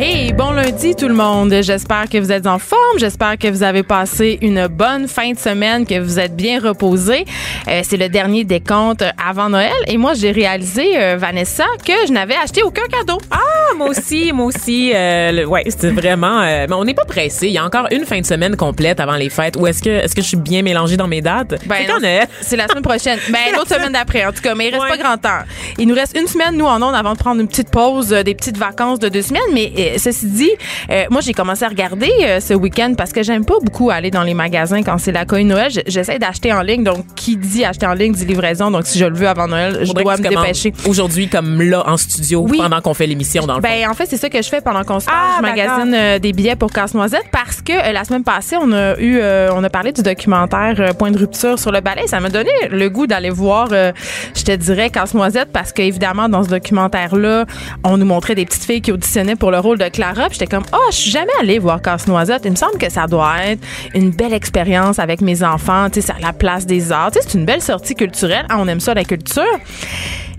Hey, bon lundi tout le monde. J'espère que vous êtes en forme. J'espère que vous avez passé une bonne fin de semaine, que vous êtes bien reposés. Euh, c'est le dernier décompte avant Noël et moi j'ai réalisé euh, Vanessa que je n'avais acheté aucun cadeau. Ah, moi aussi, moi aussi. Euh, le- ouais, c'était vraiment. euh, mais on n'est pas pressé. Il y a encore une fin de semaine complète avant les fêtes. Ou est-ce que est-ce que je suis bien mélangée dans mes dates? Ben C'est non, quand Noël? C'est la semaine prochaine. Ben C'est la l'autre semaine d'après en tout cas, mais il reste Ouais. pas grand temps. Il nous reste une semaine nous en ondes avant de prendre une petite pause, des petites vacances de deux semaines. Mais ceci dit, euh, moi j'ai commencé à regarder euh, ce week-end parce que j'aime pas beaucoup aller dans les magasins quand c'est la coïn Noël. J'essaie d'acheter en ligne. Donc qui dit acheter en ligne dit livraison. Donc si je le veux avant Noël, je dois que me dépêcher. Aujourd'hui, comme là, en studio, Oui. pendant qu'on fait l'émission, dans le fond. Ben en fait c'est ça que je fais pendant qu'on se parle. Ah, je magasine euh, des billets pour Casse-Noisette parce que euh, la semaine passée on a eu euh, on a parlé du documentaire euh, Point de rupture sur le ballet. Ça m'a donné le goût d'aller voir euh, je te dirais Casse-Noisette parce que évidemment dans ce documentaire là on nous montrait des petites filles qui auditionnaient pour le rôle de Clara. J'étais comme oh je suis jamais allée voir Casse-Noisette. Il me semble que ça doit être une belle expérience avec mes enfants. Tu sais c'est à la place des arts. Tu sais c'est une belle sortie culturelle. Ah, on aime ça la culture.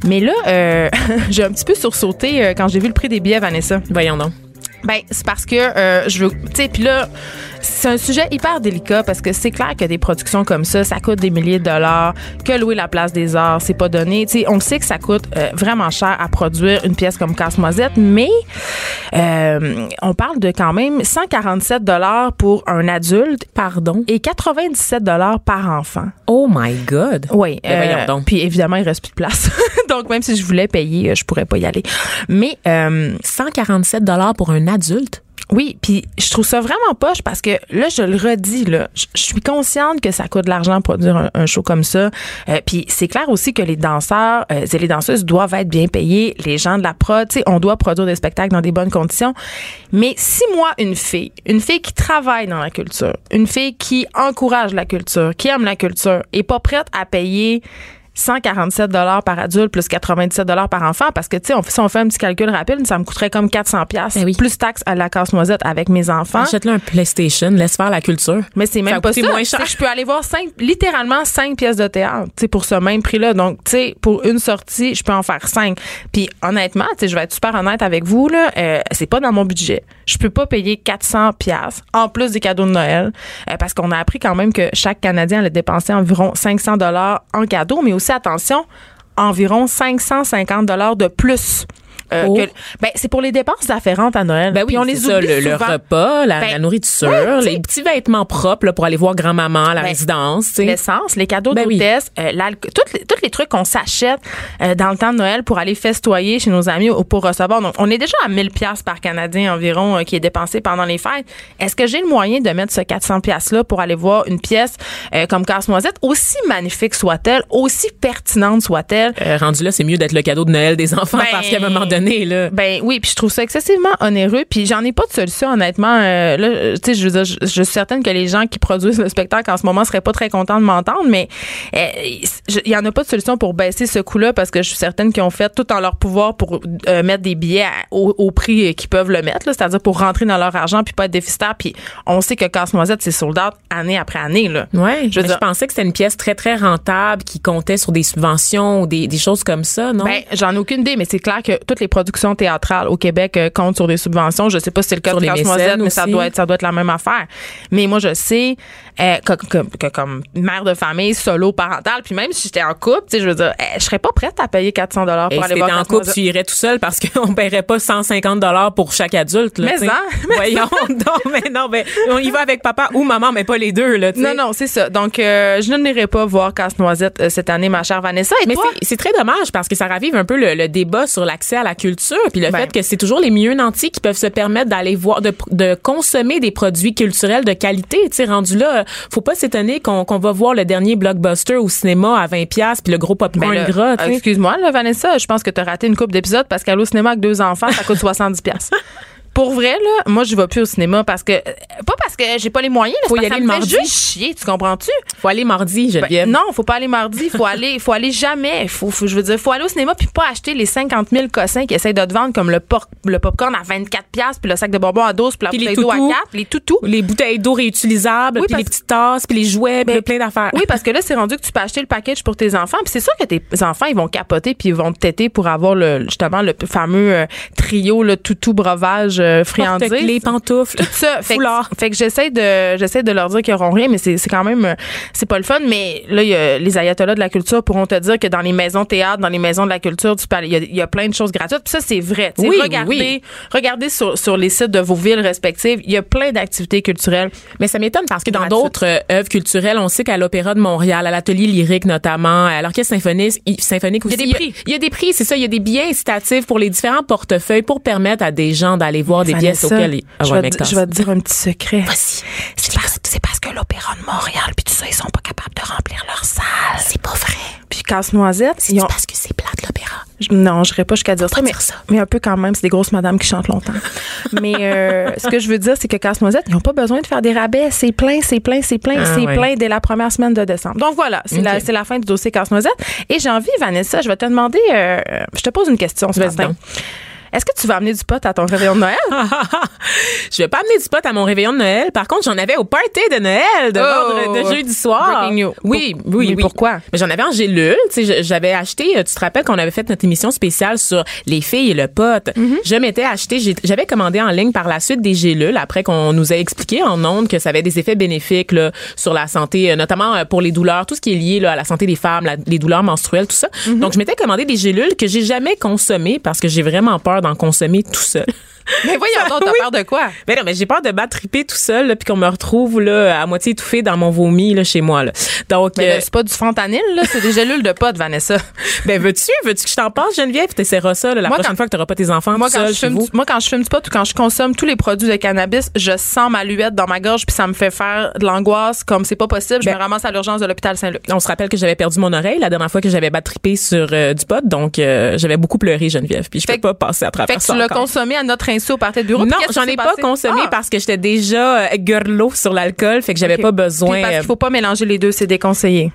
Mais là, euh, j'ai un petit peu sursauté euh, quand j'ai vu le prix des billets, Vanessa. Voyons donc. Ben, c'est parce que euh, je veux. Tu sais, puis là, c'est un sujet hyper délicat parce que c'est clair que des productions comme ça, ça coûte des milliers de dollars. Que louer la place des arts, c'est pas donné. Tu sais, on le sait que ça coûte euh, vraiment cher à produire une pièce comme Casse-Noisette, mais euh, on parle de quand même 147 dollars pour un adulte Pardon? et 97 dollars par enfant. Oh my God. Oui. Ben donc. Puis évidemment, il reste plus de place. Donc, même si je voulais payer, euh, je pourrais pas y aller. Mais euh, 147 dollars pour un adulte? Oui, puis je trouve ça vraiment poche parce que là, je le redis, là, je suis consciente que ça coûte de l'argent produire un, un show comme ça. Euh, puis c'est clair aussi que les danseurs euh, et les danseuses doivent être bien payés. Les gens de la prod, tu sais, on doit produire des spectacles dans des bonnes conditions. Mais si moi, une fille, une fille qui travaille dans la culture, une fille qui encourage la culture, qui aime la culture, est pas prête à payer 147 dollars par adulte plus 97 dollars par enfant parce que tu sais on, si on fait un petit calcul rapide ça me coûterait comme 400 pièces Ben oui. plus taxes à la casse noisette avec mes enfants Achète-le un PlayStation, laisse faire la culture. mais c'est Ça même va pas ça moins cher. je peux aller voir cinq littéralement cinq pièces de théâtre tu sais pour ce même prix là donc tu sais pour une sortie je peux en faire cinq puis honnêtement tu sais je vais être super honnête avec vous là euh, c'est pas dans mon budget je peux pas payer 400 pièces en plus des cadeaux de Noël euh, parce qu'on a appris quand même que chaque Canadien allait dépenser environ 500 dollars en cadeaux mais aussi attention environ 550 dollars de plus euh, Oh. ben c'est pour les dépenses afférentes à Noël Ben oui, Puis on les ça, le, le repas, la, Ben, la nourriture, ouais, les petits vêtements propres là, pour aller voir grand-maman à la Ben, résidence. l'essence, les cadeaux Ben oui. d'hôtesse, euh, l'alco- tous les, trucs qu'on s'achète euh, dans le temps de Noël pour aller festoyer chez nos amis ou pour recevoir. Donc, on est déjà à 1000 pièces par Canadien environ euh, qui est dépensé pendant les fêtes. Est-ce que j'ai le moyen de mettre ce 400 pièces là pour aller voir une pièce euh, comme Casse-Noisette, aussi magnifique soit-elle, aussi pertinente soit-elle? Euh, rendu là, c'est mieux d'être le cadeau de Noël des enfants Ben, parce qu'à un moment donné, là. Ben oui, puis je trouve ça excessivement onéreux, puis j'en ai pas de solution honnêtement. Euh, là, euh, tu sais, je veux dire, je, je suis certaine que les gens qui produisent le spectacle en ce moment seraient pas très contents de m'entendre, mais euh, il y en a pas de solution pour baisser ce coût-là parce que je suis certaine qu'ils ont fait tout en leur pouvoir pour euh, mettre des billets à- au, au prix qu'ils peuvent le mettre, c'est-à-dire pour rentrer dans leur argent puis pas être déficitaire. Puis on sait que Casse-Noisette c'est sold out année après année là. Ouais, Je veux mais dire- je pensais que c'était une pièce très, très rentable qui comptait sur des subventions ou des, des choses comme ça, non? Ben, j'en ai aucune idée, mais c'est clair que toutes les productions théâtrales au Québec euh, comptent sur des subventions. Je sais pas si c'est le cas Sur de les mais ça aussi. doit être ça doit être la même affaire. Mais moi, je sais euh, que, que- que comme mère de famille solo parentale, puis même si j'étais en couple, tu sais, je veux dire, euh, je serais pas prête à payer 400 dollars pour aller voir en couple, tu irais tout seul parce qu'on paierait pas 150 dollars pour chaque adulte. Là, Mais sais. hein, mais Voyons donc, mais non, ben, on y va avec papa ou maman, mais pas les deux, là. Non, non, c'est ça. Donc, euh, je n'irai pas voir Casse-Noisette euh, cette année, ma chère Vanessa. Et Mais c'est- c'est très dommage parce que ça ravive un peu le, le débat sur l'accès à la culture puis le Ben. fait que c'est toujours les mieux nantis qui peuvent se permettre d'aller voir de, de consommer des produits culturels de qualité tu sais rendu là faut pas s'étonner qu'on va voir le dernier blockbuster au cinéma à 20 pièces puis le gros popcorn Ben gras. Excuse-moi, Vanessa, je pense que tu as raté une coupe d'épisodes parce qu'aller au cinéma avec deux enfants, ça coûte 70 pièces. Pour vrai, là, moi, je vais plus au cinéma parce que. Pas parce que j'ai pas les moyens, là, Faut y aller le mardi. juste chier, tu comprends-tu? Faut aller mardi, Ben, Geneviève. non, faut pas aller mardi, faut aller, faut aller jamais. Faut, faut- je veux dire, faut aller au cinéma puis pas acheter les 50 000 cossins qui essayent de te vendre comme le, por- le popcorn à 24 pièces puis le sac de bonbons à 12 puis la bouteille d'eau à toutous. 4, les toutous. les bouteilles d'eau réutilisables, Oui, puis les petites tasses, puis les jouets, Ben, plein d'affaires. Oui, parce que là, c'est rendu que tu peux acheter le package pour tes enfants. Puis c'est sûr que tes enfants, ils vont capoter puis ils vont te têter pour avoir le, justement le fameux euh, trio, le toutou, breuvage, les pantoufles. tout ça. Fait Foulard. que, fait que j'essaie de, j'essaie de leur dire qu'ils n'auront rien, mais c'est, c'est quand même, euh, c'est pas le fun. Mais là, il y a les ayatollahs de la culture pourront te dire que dans les maisons théâtre, dans les maisons de la culture, tu il y a, il y a plein de choses gratuites. Puis ça, c'est vrai. Oui, regardez, oui. regardez sur, sur les sites de vos villes respectives, il y a plein d'activités culturelles. Mais ça m'étonne parce que dans d'autres euh, œuvres culturelles, on sait qu'à l'Opéra de Montréal, à l'Atelier lyrique notamment, à l'Orchestre symphonique, symphonique aussi, Il y a des prix. Il y a des prix, c'est ça. Il y a des billets incitatifs pour les différents portefeuilles pour permettre à des gens d'aller voir des pièces auxquelles ils... Ah je, ouais, vais te, je vais te dire un petit secret. Vas-y. C'est parce, c'est parce que l'Opéra de Montréal, puis tout ça, ils sont pas capables de remplir leur salle. C'est pas vrai. Puis Casse-Noisette, ont... parce que c'est plat de l'opéra. Non, je n'irai pas jusqu'à dire ça, pas mais, dire ça. mais un peu quand même. C'est des grosses madames qui chantent longtemps. mais euh, ce que je veux dire, c'est que Casse-Noisette, ils n'ont pas besoin de faire des rabais. C'est plein, c'est plein, c'est plein, Ah, c'est ouais. plein dès la première semaine de décembre. Donc voilà, c'est la, c'est fin du dossier Casse-Noisette. Et j'ai envie, Vanessa, je vais te demander, euh, je te pose une question ce matin. Est-ce que tu vas amener du pot à ton réveillon de Noël? je vais pas amener du pot à mon réveillon de Noël. Par contre, j'en avais au party de Noël de, Oh! de jeudi soir. News. Oui, Pour- oui, oui. pourquoi? Mais j'en avais en gélule. Tu sais, je- j'avais acheté. euh, Tu te rappelles qu'on avait fait notre émission spéciale sur les filles et le pot. Mm-hmm. Je m'étais acheté. J'avais commandé en ligne par la suite des gélules après qu'on nous a expliqué en ondes que ça avait des effets bénéfiques là, sur la santé, euh, notamment euh, pour les douleurs, tout ce qui est lié là, à la santé des femmes, la- les douleurs menstruelles, tout ça. Mm-hmm. Donc, je m'étais commandé des gélules que j'ai jamais consommées parce que j'ai vraiment peur d'en consommer tout seul. Mais voyons donc, t'as Oui. peur de quoi? Ben non, mais j'ai peur de battre triper tout seul, puis qu'on me retrouve là, à moitié étouffé dans mon vomi là, chez moi. Là. Donc, Mais euh, c'est pas du fentanyl, là, c'est des gélules de pot, Vanessa. ben veux-tu, veux-tu que je t'en passe, Geneviève? Tu essaieras ça là, la Moi, prochaine quand- fois que tu pas tes enfants Moi tout quand, seul je fume vous? moi, quand je fume du pot ou quand je consomme tous les produits de cannabis, je sens ma luette dans ma gorge puis ça me fait faire de l'angoisse comme c'est pas possible. Je Ben- me ramasse à l'urgence de l'hôpital Saint-Luc. On se rappelle que j'avais perdu mon oreille la dernière fois que j'avais battu triper sur euh, du pot, donc euh, j'avais beaucoup pleuré, Geneviève. Puis je Fait peux que- pas passer à Fait travers que ça tu l'as consommé à notre insu au party de bureau. Non, j'en ai pas consommé Ah! parce que j'étais déjà euh, girlo sur l'alcool, fait que j'avais pas besoin. Puis parce euh, qu'il faut pas mélanger les deux, c'est déconseillé.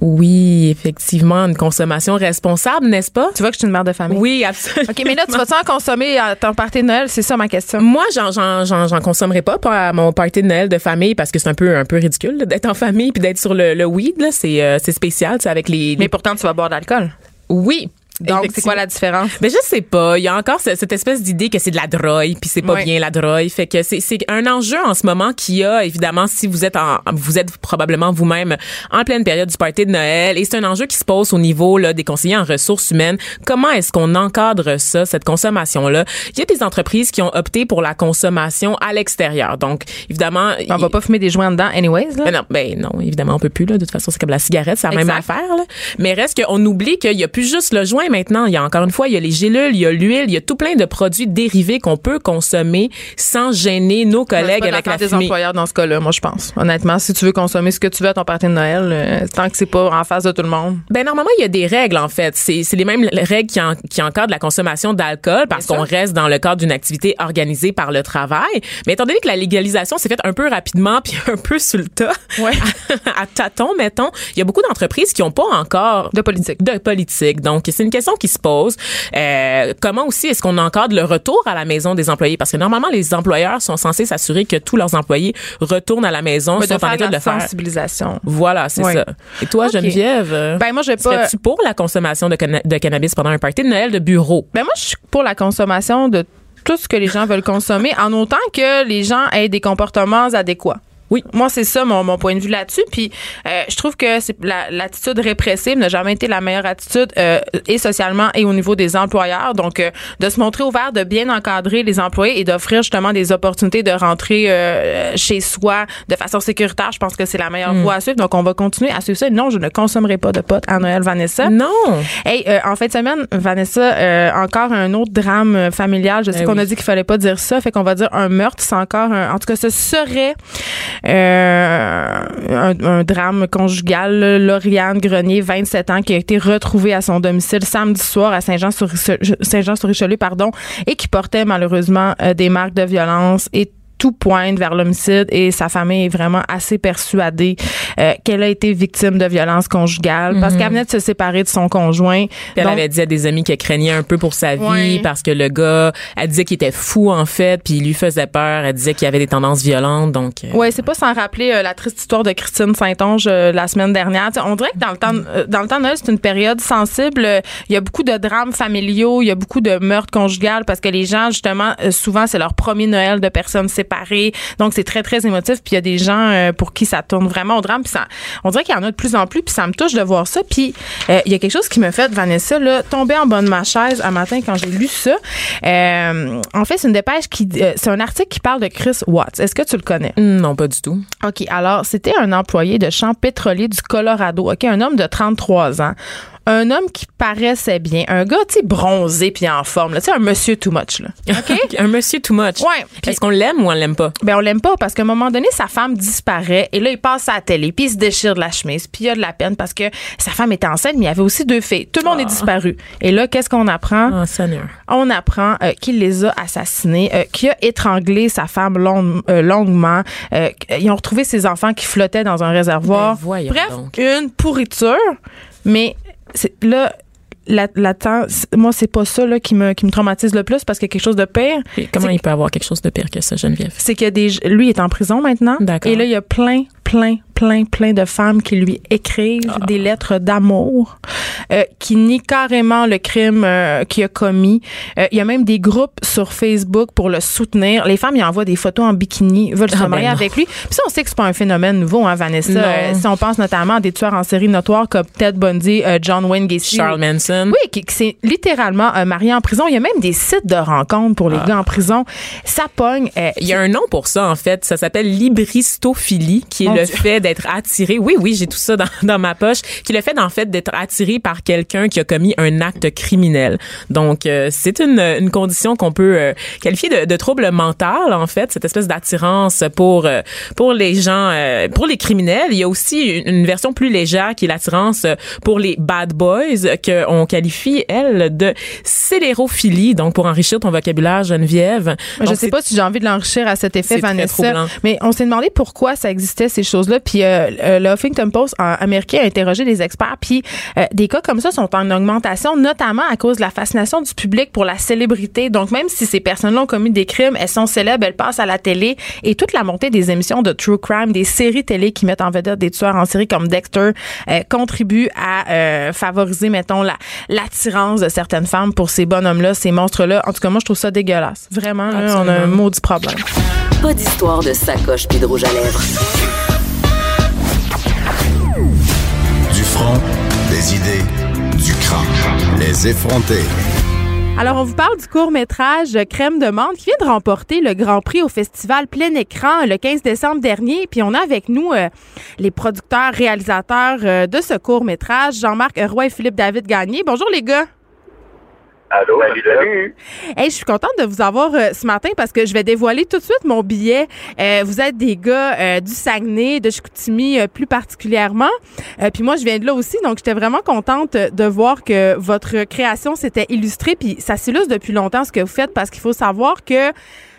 Oui, effectivement, une consommation responsable, n'est-ce pas? Tu vois que je suis une mère de famille. Oui, absolument. OK, mais là, tu vas-tu en consommer à ton party de Noël? C'est ça ma question. Moi, j'en, j'en, j'en, j'en consommerai pas, à mon party de Noël de famille parce que c'est un peu, un peu ridicule d'être en famille puis d'être sur le, le weed. Là, c'est, euh, c'est spécial, c'est avec les. les- Mais pourtant, tu vas boire de l'alcool. oui. Donc, c'est quoi la différence? Mais je sais pas. Il y a encore ce- cette espèce d'idée que c'est de la drogue, puis c'est pas Oui. bien la drogue. Fait que c'est, c'est un enjeu en ce moment qui a évidemment si vous êtes en, vous êtes probablement vous-même en pleine période du party de Noël, et c'est un enjeu qui se pose au niveau là des conseillers en ressources humaines. Comment est-ce qu'on encadre ça, cette consommation là Il y a des entreprises qui ont opté pour la consommation à l'extérieur. Donc évidemment, On va pas fumer des joints dedans, anyways. Là? ben non, ben non, évidemment, on peut plus, là. De toute façon, c'est comme la cigarette, c'est la même affaire, là. Mais reste qu'on oublie qu'il y a plus juste le joint maintenant. Il y a encore une fois, il y a les gélules, il y a l'huile, il y a tout plein de produits dérivés qu'on peut consommer sans gêner nos collègues avec la des employeurs dans ce cas-là, moi, je pense. Honnêtement, si tu veux consommer ce que tu veux à ton party de Noël, euh, tant que c'est pas en face de tout le monde. Ben normalement, il y a des règles en fait. C'est les mêmes règles qui, en- qui encadrent la consommation d'alcool parce qu'on reste dans le cadre d'une activité organisée par le travail. Mais étant donné que la légalisation s'est faite un peu rapidement puis un peu sur le tas, Ouais. à tâtons, mettons, il y a beaucoup d'entreprises qui n'ont pas encore De politique. de politique. Donc, c'est une question qui se pose. Euh, comment aussi est-ce qu'on encadre le retour à la maison des employés? Parce que normalement, les employeurs sont censés s'assurer que tous leurs employés retournent à la maison, de sont en faire état de le faire. sensibilisation. Voilà, c'est ça. Et toi, Ok. Geneviève? Ben, moi, je vais pas. Serais-tu pour la consommation de, canna- de cannabis pendant un party de Noël de bureau? Ben, moi, je suis pour la consommation de tout ce que les gens veulent consommer, en autant que les gens aient des comportements adéquats. Oui. Moi, c'est ça mon, mon point de vue là-dessus. Puis, euh, je trouve que c'est la- l'attitude répressive n'a jamais été la meilleure attitude, euh, et socialement et au niveau des employeurs. Donc, euh, de se montrer ouvert, de bien encadrer les employés et d'offrir justement des opportunités de rentrer euh, chez soi de façon sécuritaire, je pense que c'est la meilleure voie à suivre. Donc, on va continuer à suivre ça. Non, je ne consommerai pas de potes à Noël, Vanessa. Non. Hey, euh, en fin de semaine, Vanessa, euh, encore un autre drame familial. Je sais Eh qu'on oui. a dit qu'il fallait pas dire ça, fait qu'on va dire un meurtre. C'est encore un. En tout cas, ce serait un, un, drame conjugal. Lauriane Grenier, 27 ans, qui a été retrouvée à son domicile samedi soir à Saint-Jean-sur-Richelieu, pardon, et qui portait malheureusement des marques de violence et tout pointe vers l'homicide et sa famille est vraiment assez persuadée euh, qu'elle a été victime de violences conjugales parce mhm. qu'elle venait de se séparer de son conjoint. elle avait dit à des amis qu'elle craignait un peu pour sa vie parce que le gars, elle disait qu'il était fou en fait, puis il lui faisait peur. Elle disait qu'il avait des tendances violentes, donc. Euh, ouais, c'est pas sans rappeler euh, la triste histoire de Christine Saint-Onge la semaine dernière. on dirait que dans le temps, dans le temps de Noël, c'est une période sensible. Il y a beaucoup de drames familiaux, il y a beaucoup de meurtres conjugales parce que les gens, justement, souvent c'est leur premier Noël de personnes séparées donc, c'est très, très émotif. Puis il y a des gens euh, pour qui ça tourne vraiment au drame. Puis ça, on dirait qu'il y en a de plus en plus. Puis ça me touche de voir ça. Puis euh, il y a quelque chose qui me fait, Vanessa, là, tomber en bas de ma chaise un matin quand j'ai lu ça. Euh, en fait, c'est une dépêche qui... c'est un article qui parle de Chris Watts. Est-ce que tu le connais? Non, pas du tout. OK. Alors, c'était un employé de champ pétrolier du Colorado. OK? Un homme de 33 ans un homme qui paraissait bien, un gars, tu sais, bronzé puis en forme, tu sais, un monsieur too much, là. OK? un monsieur too much. Ouais. Est-ce qu'on l'aime ou on l'aime pas? Ben, on l'aime pas parce qu'à un moment donné, sa femme disparaît et là, il passe à la télé puis il se déchire de la chemise puis il a de la peine parce que sa femme était enceinte, mais il y avait aussi deux filles. Tout le monde est ah. disparu. Et là, qu'est-ce qu'on apprend? Oh, Seigneur. On apprend euh, qu'il les a assassinés, euh, qu'il a étranglé sa femme euh, longuement. ils ont retrouvé ses enfants qui flottaient dans un réservoir. Ben, Bref, une pourriture. Mais là, la, la moi, c'est pas ça là, qui, me, qui me traumatise le plus parce qu'il y a quelque chose de pire. comment il peut avoir quelque chose de pire que ça, Geneviève? C'est que des, lui est en prison maintenant. Et là, il y a plein, plein, plein, plein de femmes qui lui écrivent ah. des lettres d'amour, euh, qui nient carrément le crime euh, qu'il a commis. Euh, il y a même des groupes sur Facebook pour le soutenir. Les femmes, ils envoient des photos en bikini, veulent se ah, marier ben avec lui. Puis ça, on sait que c'est pas un phénomène nouveau, hein, Vanessa. Euh, si on pense notamment à des tueurs en série notoires comme Ted Bundy, John Wayne Gacy. Charles Manson. Oui, qui, qui s'est littéralement marié en prison. Il y a même des sites de rencontres pour les ah. gars en prison. Ça pogne. il y a un nom pour ça, en fait. Ça s'appelle libristophilie, qui est le fait d'être attiré. Oui, oui, j'ai tout ça dans, dans ma poche. Qui le fait en fait d'être attiré par quelqu'un qui a commis un acte criminel. Donc euh, c'est une, une condition qu'on peut euh, qualifier de, de, trouble mental en fait, cette espèce d'attirance pour euh, pour les gens, pour les criminels. Il y a aussi une, version plus légère qui est l'attirance pour les bad boys que on qualifie elle de scélérophilie. Donc pour enrichir ton vocabulaire, Geneviève. Je sais pas si j'ai envie de l'enrichir à cet effet, Vanessa. Mais on s'est demandé pourquoi ça existait ces choses-là. Puis euh, euh, le Huffington Post américain a interrogé des experts. Puis euh, des cas comme ça sont en augmentation, notamment à cause de la fascination du public pour la célébrité. Donc même si ces personnes-là ont commis des crimes, elles sont célèbres, elles passent à la télé et toute la montée des émissions de true crime, des séries télé qui mettent en vedette des tueurs en série comme Dexter, contribue à favoriser, mettons, la l'attirance de certaines femmes pour ces bonhommes-là, ces monstres-là. En tout cas, moi, je trouve ça dégueulasse. Vraiment, on a un maudit problème. Pas d'histoire de sacoche puis de rouge à lèvres. Des idées, du. Les effronter. Alors, on vous parle du court-métrage Crème de menthe qui vient de remporter le Grand Prix au Festival Plein Écran le 15 décembre dernier. Puis on a avec nous euh, les producteurs, réalisateurs euh, de ce court-métrage, Jean-Marc Roy et Philippe David Gagné. Bonjour les gars. Allô, salut. Hey, je suis contente de vous avoir euh, ce matin parce que je vais dévoiler tout de suite mon billet. Euh, vous êtes des gars euh, du Saguenay, de Chicoutimi plus particulièrement. puis moi, je viens de là aussi, donc j'étais vraiment contente de voir que votre création s'était illustrée. Puis ça s'illustre depuis longtemps ce que vous faites parce qu'il faut savoir que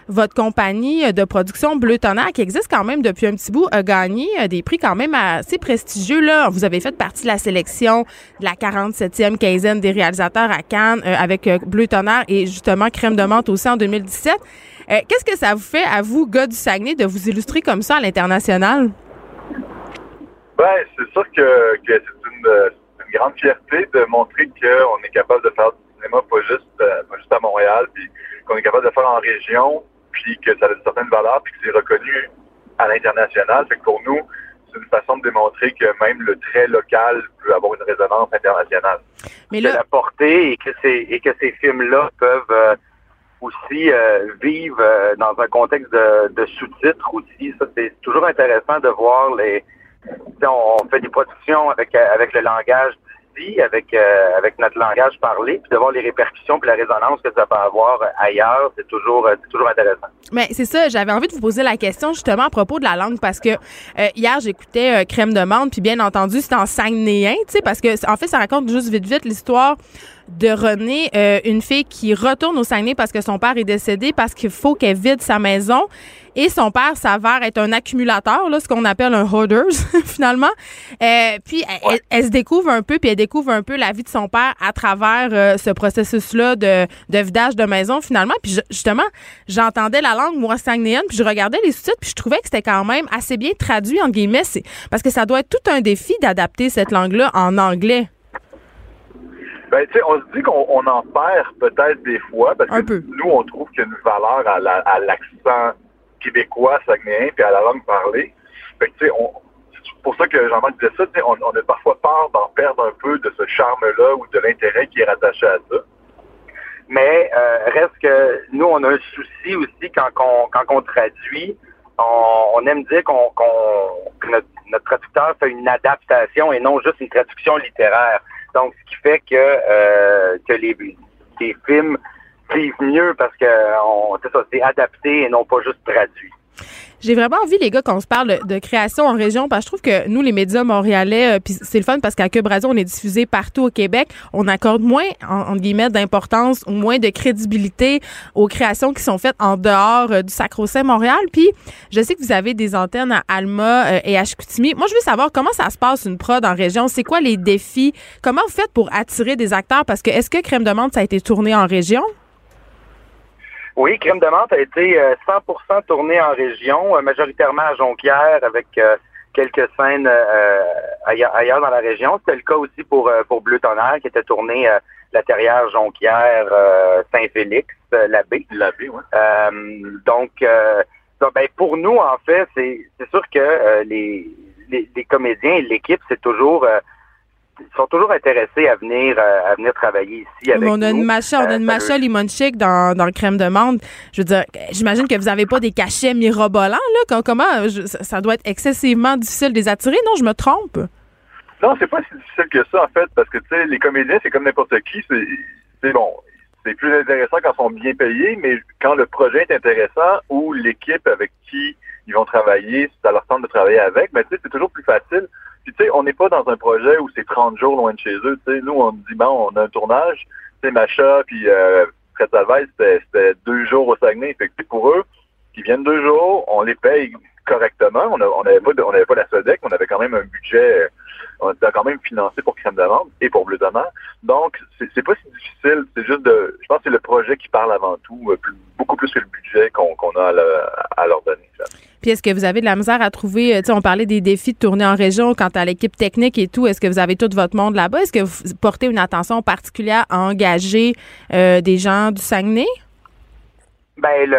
votre compagnie de production Bleu Tonnerre, qui existe quand même depuis un petit bout, a gagné euh, des prix quand même assez prestigieux. Là. Vous avez fait partie de la sélection de la 47e quinzaine des réalisateurs à Cannes euh, avec euh, Bleu Tonnerre et justement Crème de menthe aussi en 2017. Qu'est-ce que ça vous fait, à vous, gars du Saguenay, de vous illustrer comme ça à l'international? Ben, c'est sûr que, c'est une, grande fierté de montrer qu'on est capable de faire du cinéma pas juste, pas juste à Montréal, puis qu'on est capable de faire en région, puis que ça a une certaine valeur, puis que c'est reconnu à l'international. Fait que pour nous, c'est une façon de démontrer que même le trait local peut avoir une résonance internationale. Mais là, la portée et que ces et que ces films-là peuvent euh, aussi euh, vivre euh, dans un contexte de, de sous-titres aussi. Ça, c'est toujours intéressant de voir les. On, fait des productions avec avec le langage avec euh, avec notre langage parlé, puis de voir les répercussions puis la résonance que ça peut avoir ailleurs, c'est toujours c'est toujours intéressant. Mais c'est ça, j'avais envie de vous poser la question justement à propos de la langue parce que hier j'écoutais Crème de menthe puis bien entendu c'est en saguenéen, tu sais parce que en fait ça raconte juste vite vite l'histoire de René, euh, une fille qui retourne au Saguenay parce que son père est décédé, parce qu'il faut qu'elle vide sa maison. Et son père s'avère être un accumulateur, là, ce qu'on appelle un hoarder, finalement. Euh, puis elle, se découvre un peu, puis elle découvre un peu la vie de son père à travers euh, ce processus-là de, de vidage de maison, finalement. Puis justement, j'entendais la langue moi saguenéenne, puis je regardais les sous-titres, puis je trouvais que c'était quand même assez bien traduit, en guillemets. Parce que ça doit être tout un défi d'adapter cette langue-là en anglais. Ben, tu sais, on se dit qu'on en perd peut-être des fois, parce que nous, on trouve qu'il y a une valeur à l'accent québécois, sagnéen, puis à la langue parlée. Fait tu sais, c'est pour ça que Jean-Marc disait ça, on, on a parfois peur d'en perdre un peu de ce charme-là ou de l'intérêt qui est rattaché à ça. Mais euh, reste que nous, on a un souci aussi quand on, quand on traduit. On, aime dire qu'on que notre, notre traducteur fait une adaptation et non juste une traduction littéraire. Donc, ce qui fait que, euh, que les, les films vivent mieux parce que c'est adapté et non pas juste traduit. J'ai vraiment envie, les gars, qu'on se parle de, création en région, parce que je trouve que nous, les médias montréalais, euh, puis c'est le fun parce qu'à Cube on est diffusé partout au Québec. On accorde moins, en, guillemets, d'importance ou moins de crédibilité aux créations qui sont faites en dehors euh, du Sacro-Saint Montréal. Puis, je sais que vous avez des antennes à Alma euh, et à Chicoutimi. Moi, je veux savoir comment ça se passe une prod en région. C'est quoi les défis? Comment vous faites pour attirer des acteurs? Parce que est-ce que Crème de Menthe, ça a été tourné en région? Oui, Crème de menthe a été 100% euh, tournée en région, euh, majoritairement à Jonquière, avec euh, quelques scènes ailleurs, dans la région. C'était le cas aussi pour pour Bleu Tonnerre, qui était tourné la Terrière, Jonquière, Saint-Félix, l'abbé. L'abbé, oui. donc, ben, pour nous, en fait, c'est sûr que les, les, les, comédiens et l'équipe, c'est toujours sont toujours intéressés à venir euh, à venir travailler ici avec on a nous. Une macha, on a une euh, macha chic dans, dans le crème de menthe. Je veux dire, j'imagine que vous n'avez pas des cachets mirobolants là. Comment ça doit être excessivement difficile de les attirer Non, je me trompe. Non, c'est pas si difficile que ça en fait, parce que tu sais, les comédiens, c'est comme n'importe qui. C'est bon, c'est plus intéressant quand ils sont bien payés, mais quand le projet est intéressant ou l'équipe avec qui ils vont travailler, ça leur tente de travailler avec, mais tu sais, c'est toujours plus facile puis tu sais, on n'est pas dans un projet où c'est 30 jours loin de chez eux. Tu nous, on dit bon, on a un tournage, sais, Macha, puis euh, Fred Salvaise, c'était deux jours au Saguenay. Fait que pour eux, qui viennent deux jours, on les paye correctement. On n'avait pas, la SODEC, on avait quand même un budget, on était quand même financé pour Crème de et pour Bleu de Donc, c'est pas si difficile. C'est juste de, je pense que c'est le projet qui parle avant tout, euh, beaucoup plus que le budget qu'on a à, leur donner. Puis est-ce que vous avez de la misère à trouver, euh, tu sais, on parlait des défis de tourner en région quant à l'équipe technique et tout. Est-ce que vous avez tout votre monde là-bas? Est-ce que vous portez une attention particulière à engager euh, des gens du Saguenay? Ben,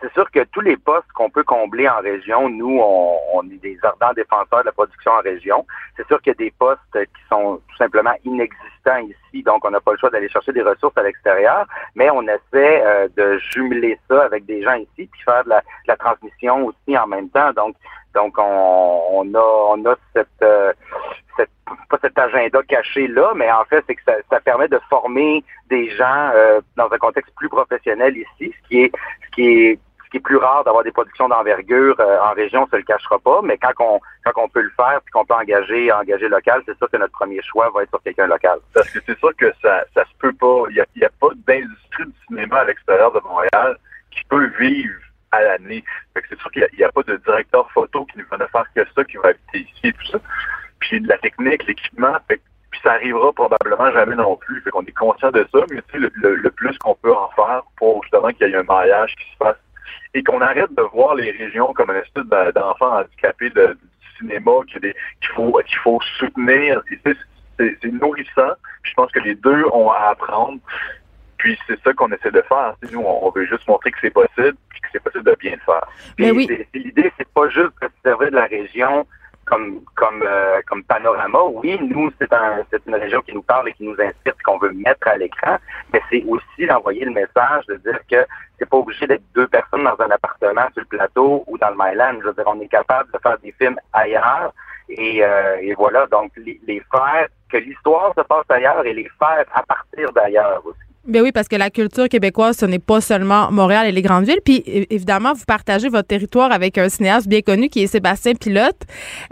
c'est sûr que tous les postes qu'on peut combler en région, nous, on, est des ardents défenseurs de la production en région. C'est sûr qu'il y a des postes qui sont tout simplement inexistants ici, donc on n'a pas le choix d'aller chercher des ressources à l'extérieur, mais on essaie euh, de jumeler ça avec des gens ici, puis faire de la, transmission aussi en même temps. Donc, donc on, on a, on a cette, euh, pas cet agenda caché là, mais en fait, c'est que ça, permet de former des gens euh, dans un contexte plus professionnel ici, ce qui est, ce qui est ce qui est plus rare d'avoir des productions d'envergure euh, en région, ça le cachera pas, mais quand on quand on peut le faire puis qu'on peut engager engager local, c'est sûr que notre premier choix va être sur quelqu'un local. Parce que c'est sûr que ça ça se peut pas, il y a, pas d'industrie du cinéma à l'extérieur de Montréal qui peut vivre à l'année. C'est sûr qu'il n'y a, pas de directeur photo qui ne va faire que ça, qui va habiter ici et tout ça puis de la technique, l'équipement, puis ça arrivera probablement jamais non plus. Fait qu'on est conscient de ça, mais tu sais, le, plus qu'on peut en faire pour justement qu'il y ait un maillage qui se fasse et qu'on arrête de voir les régions comme un espèce d'enfants handicapés de, du cinéma qu'il faut qu'il faut soutenir. C'est nourrissant. je pense que les deux ont à apprendre. Puis c'est ça qu'on essaie de faire. nous, on veut juste montrer que c'est possible, puis que c'est possible de bien le faire. Mais oui. L'idée, c'est pas juste de se servir de la région comme comme euh, comme panorama. Oui, nous c'est un c'est une région qui nous parle et qui nous inspire qu'on veut mettre à l'écran, mais c'est aussi d'envoyer le message de dire que c'est pas obligé d'être deux personnes dans un appartement sur le plateau ou dans le Myland. Je veux dire, on est capable de faire des films ailleurs Et, euh, et voilà, donc les, les faire que l'histoire se passe ailleurs et les faire à partir d'ailleurs aussi. Ben oui, parce que la culture québécoise, ce n'est pas seulement Montréal et les grandes villes. Puis évidemment, vous partagez votre territoire avec un cinéaste bien connu qui est Sébastien Pilote,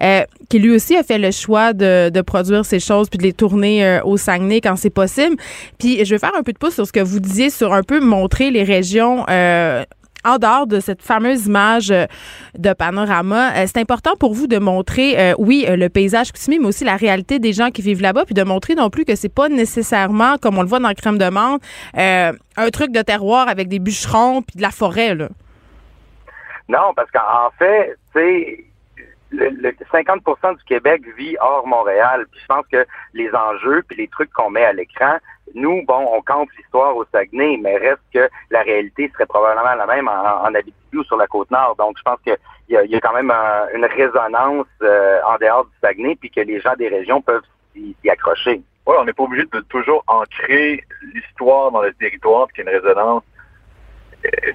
euh, qui lui aussi a fait le choix de, de produire ces choses puis de les tourner euh, au Saguenay quand c'est possible. Puis je vais faire un peu de pouce sur ce que vous disiez sur un peu montrer les régions euh, en dehors de cette fameuse image euh, de panorama, euh, c'est important pour vous de montrer, euh, oui, le paysage coutumier, mais aussi la réalité des gens qui vivent là-bas, puis de montrer non plus que c'est pas nécessairement, comme on le voit dans crème de menthe, un truc de terroir avec des bûcherons puis de la forêt, là. Non, parce qu'en fait, tu sais, le, 50% du Québec vit hors Montréal. Puis je pense que les enjeux puis les trucs qu'on met à l'écran, nous, bon, on campe l'histoire au Saguenay, mais reste que la réalité serait probablement la même en, en Abitibi ou sur la côte nord. Donc je pense qu'il y a, y a quand même une résonance euh, en dehors du Saguenay, puis que les gens des régions peuvent s'y accrocher. Oui, on n'est pas obligé de toujours ancrer l'histoire dans le territoire, puis qu'il y a une résonance. Euh,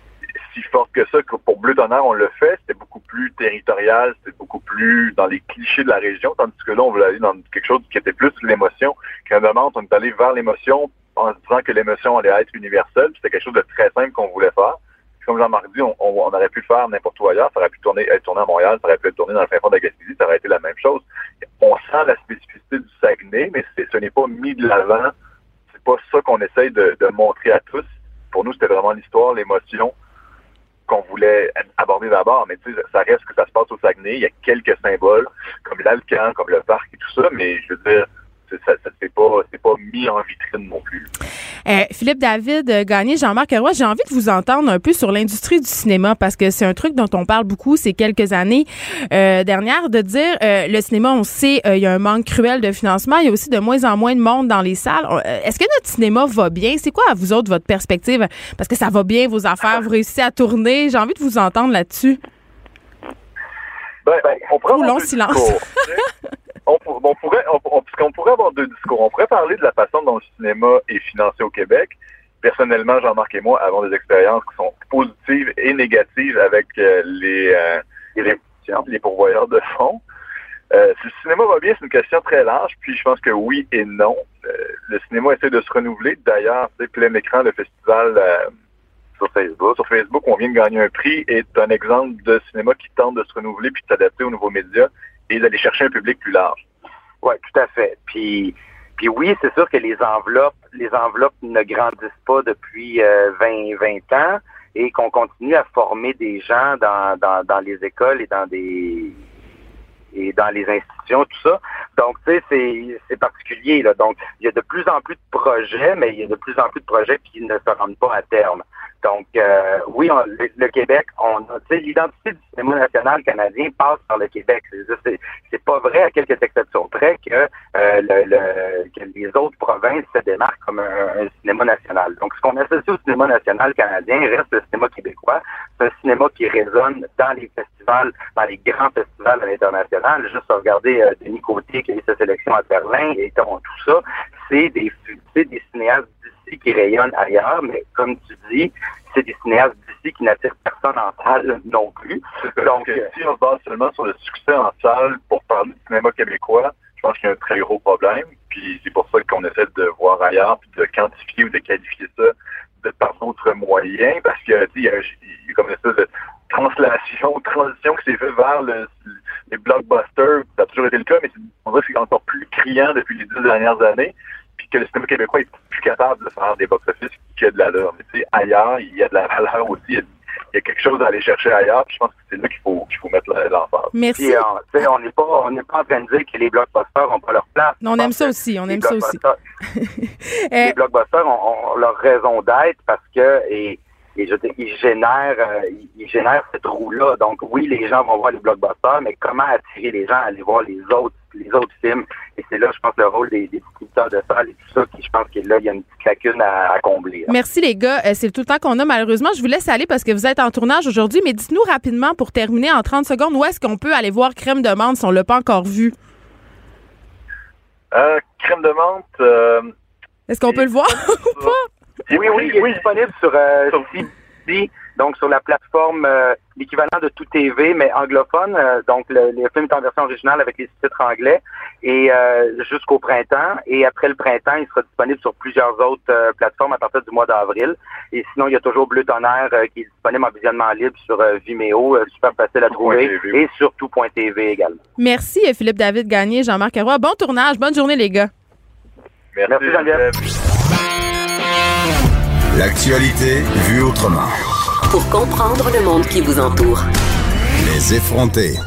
si forte que ça. Que pour Bleu Tonnerre, on le fait. C'était beaucoup plus territorial, c'était beaucoup plus dans les clichés de la région, tandis que là, on voulait aller dans quelque chose qui était plus l'émotion. Quand demande, on est allé vers l'émotion en se disant que l'émotion allait être universelle. C'était quelque chose de très simple qu'on voulait faire. comme Jean-Marc dit, on, aurait pu le faire n'importe où ailleurs. Ça aurait pu tourner, être tourné à Montréal, ça aurait pu être tourné dans le fin fond de la Gaspésie, ça aurait été la même chose. On sent la spécificité du Saguenay, mais ce n'est pas mis de l'avant. C'est pas ça qu'on essaye de montrer à tous. Pour nous, c'était vraiment l'histoire, l'émotion, qu'on voulait aborder d'abord, mais tu sais, ça reste que ça se passe au Saguenay. Il y a quelques symboles, comme l'Alcan, comme le parc et tout ça, mais je veux dire, ça ne pas, pas mis en vitrine non plus. Euh, Philippe David euh, Gagné, Jean-Marc Roy, j'ai envie de vous entendre un peu sur l'industrie du cinéma parce que c'est un truc dont on parle beaucoup ces quelques années euh, dernières, de dire le cinéma, on sait, il y a un manque cruel de financement, il y a aussi de moins en moins de monde dans les salles. Est-ce que notre cinéma va bien? C'est quoi à vous autres votre perspective? Parce que ça va bien, vos affaires, vous réussissez à tourner. J'ai envie de vous entendre là-dessus. Ben, on prend long silence. on, pourrait, on, pourrait avoir deux discours. On pourrait parler de la façon dont le cinéma est financé au Québec. Personnellement, Jean-Marc et moi avons des expériences qui sont positives et négatives avec euh, les, euh, les, les pourvoyeurs de fonds. Euh, si le cinéma va bien, c'est une question très large, puis je pense que oui et non. Euh, le cinéma essaie de se renouveler. D'ailleurs, c'est plein écran, le festival sur Facebook. Sur Facebook, on vient de gagner un prix et c'est un exemple de cinéma qui tente de se renouveler puis de s'adapter aux nouveaux médias et d'aller chercher un public plus large. Oui, tout à fait. Puis, puis oui, c'est sûr que les enveloppes, les enveloppes ne grandissent pas depuis 20, euh, 20 ans et qu'on continue à former des gens dans, dans, dans les écoles et dans des et dans les institutions, tout ça. Donc, tu sais, c'est particulier. Là. Donc, il y a de plus en plus de projets, mais il y a de plus en plus de projets qui ne se rendent pas à terme. Donc, euh, oui, le, Québec, on l'identité du cinéma national canadien passe par le Québec. C'est pas vrai, à quelques exceptions près, que, euh, le, que les autres provinces se démarquent comme un, cinéma national. Donc, ce qu'on associe au cinéma national canadien reste le cinéma québécois. C'est un cinéma qui résonne dans les festivals, dans les grands festivals à l'international. Juste à regarder euh, Denis Côté qui a eu sa sélection à Berlin et tout ça, c'est des, des cinéastes qui rayonnent ailleurs, mais comme tu dis, c'est des cinéastes d'ici qui n'attirent personne en salle non plus. Donc, si on se base seulement sur le succès en salle pour parler du cinéma québécois, je pense qu'il y a un très gros problème. Puis c'est pour ça qu'on essaie de voir ailleurs, puis de quantifier ou de qualifier ça de par d'autres moyens, parce que il y, a, comme une espèce de translation, transition qui s'est fait vers les blockbusters. Ça a toujours été le cas, mais on dirait que c'est encore plus criant depuis les dix dernières années puis que le cinéma québécois est capable de faire des box-office qui a de la valeur. Mais tu sais, ailleurs, il y a de la valeur aussi. Il y a, quelque chose à aller chercher ailleurs. Puis je pense que c'est là qu'il faut qu'il faut mettre l'emphase. Merci. Puis, euh, on n'est pas on n'est pas en train de dire que les blockbusters n'ont pas leur place. Non, on aime ça aussi. On aime ça aussi. les blockbusters ont, leur raison d'être parce que et et je ils génèrent, euh, ils génèrent cette roue-là. Donc oui, les gens vont voir les blockbusters, mais comment attirer les gens à aller voir les autres, les autres films Et c'est là, je pense, le rôle des, des distributeurs de salles et tout ça, qui je pense que là, il y a une petite lacune à, combler. Merci les gars, euh, c'est tout le temps qu'on a malheureusement. Je vous laisse aller parce que vous êtes en tournage aujourd'hui, mais dites-nous rapidement pour terminer en 30 secondes où est-ce qu'on peut aller voir Crème de menthe si on l'a pas encore vu. Euh, crème de menthe. Euh, est-ce qu'on peut le voir ou pas? oui, oui, il est disponible sur, euh, Donc, sur la plateforme, euh, l'équivalent de Tout TV, mais anglophone. euh, donc, le, le film est en version originale avec les titres anglais et euh, jusqu'au printemps. Et après le printemps, il sera disponible sur plusieurs autres euh, plateformes à partir du mois d'avril. Et sinon, il y a toujours Bleu Tonnerre euh, qui est disponible en visionnement libre sur euh, Vimeo, euh, super facile à trouver, TV. et sur tout.tv également. Merci, Philippe David Gagné, Jean-Marc Roy. Bon tournage, bonne journée, les gars. Merci, Merci, Geneviève. L'actualité vue autrement. Pour comprendre le monde qui vous entoure. Les effrontés.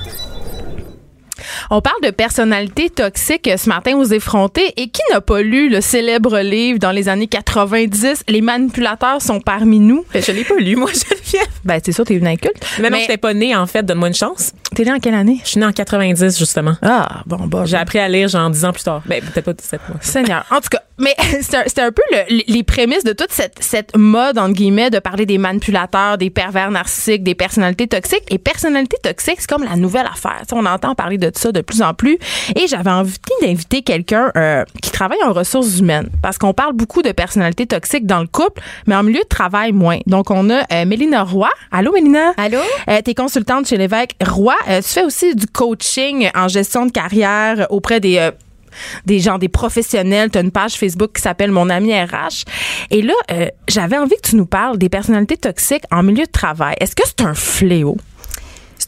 On parle de personnalité toxique ce matin aux effrontés. Et qui n'a pas lu le célèbre livre dans les années 90, Les manipulateurs sont parmi nous? Ben, je l'ai pas lu, moi, Geneviève. Ben, c'est sûr, t'es une inculte. Mais non, j'étais pas née, en fait. Donne-moi une chance. t'es né en quelle année? Je suis née en 90, justement. Ah, bon, bah. J'ai appris à lire, genre, 10 ans plus tard. Ben, peut-être pas 17 mois. Seigneur. En tout cas, mais c'était un, peu le- les prémices de toute cette, cette mode, entre guillemets, de parler des manipulateurs, des pervers narcissiques, des personnalités toxiques. Et personnalité toxique, c'est comme la nouvelle affaire. On entend parler de ça de plus en plus. Et j'avais envie d'inviter quelqu'un euh, qui travaille en ressources humaines. Parce qu'on parle beaucoup de personnalités toxiques dans le couple, mais en milieu de travail, moins. Donc, on a euh, Mélina Roy. Allô, Mélina? Allô? Euh, tu es consultante chez l'évêque Roy. Euh, tu fais aussi du coaching en gestion de carrière auprès des euh, des gens, des professionnels. Tu as une page Facebook qui s'appelle Mon ami RH. Et là, euh, j'avais envie que tu nous parles des personnalités toxiques en milieu de travail. Est-ce que c'est un fléau?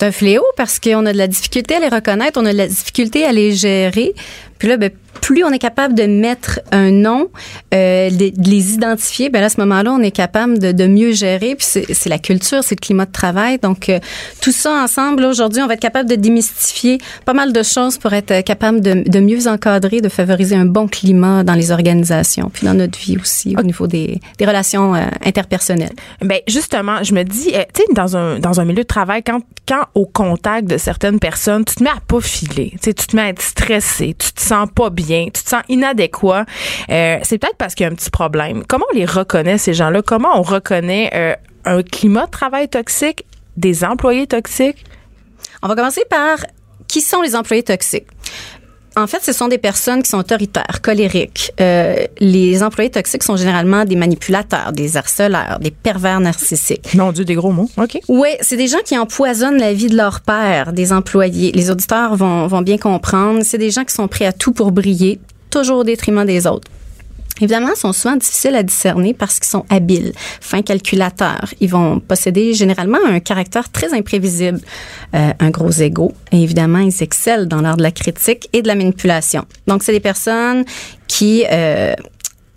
C'est un fléau parce qu'on a de la difficulté à les reconnaître, on a de la difficulté à les gérer. Puis là, ben, plus on est capable de mettre un nom, euh, de, de les identifier, ben à ce moment-là, on est capable de, de mieux gérer. Puis c'est la culture, c'est le climat de travail. Donc, euh, tout ça ensemble, aujourd'hui, on va être capable de démystifier pas mal de choses pour être capable de, de mieux encadrer, de favoriser un bon climat dans les organisations, puis dans notre vie aussi, au niveau des, des relations euh, interpersonnelles. Ben justement, je me dis, euh, tu sais, dans un dans un milieu de travail, quand quand au contact de certaines personnes, tu te mets à pas filer, tu te mets à être stressé, tu te sens pas bien, tu te sens inadéquat. Euh, c'est peut-être parce qu'il y a un petit problème. Comment on les reconnaît ces gens-là? Comment on reconnaît euh, un climat de travail toxique, des employés toxiques? On va commencer par qui sont les employés toxiques? En fait, ce sont des personnes qui sont autoritaires, colériques. Euh, les employés toxiques sont généralement des manipulateurs, des harceleurs, des pervers narcissiques. Mon Dieu, des gros mots. Ok. Oui, c'est des gens qui empoisonnent la vie de leur père, des employés. Les auditeurs vont, vont bien comprendre. C'est des gens qui sont prêts à tout pour briller, toujours au détriment des autres. Évidemment, ils sont souvent difficiles à discerner parce qu'ils sont habiles, fins calculateurs. Ils vont posséder généralement un caractère très imprévisible, euh, un gros ego. Et évidemment, ils excellent dans l'art de la critique et de la manipulation. Donc, c'est des personnes qui euh,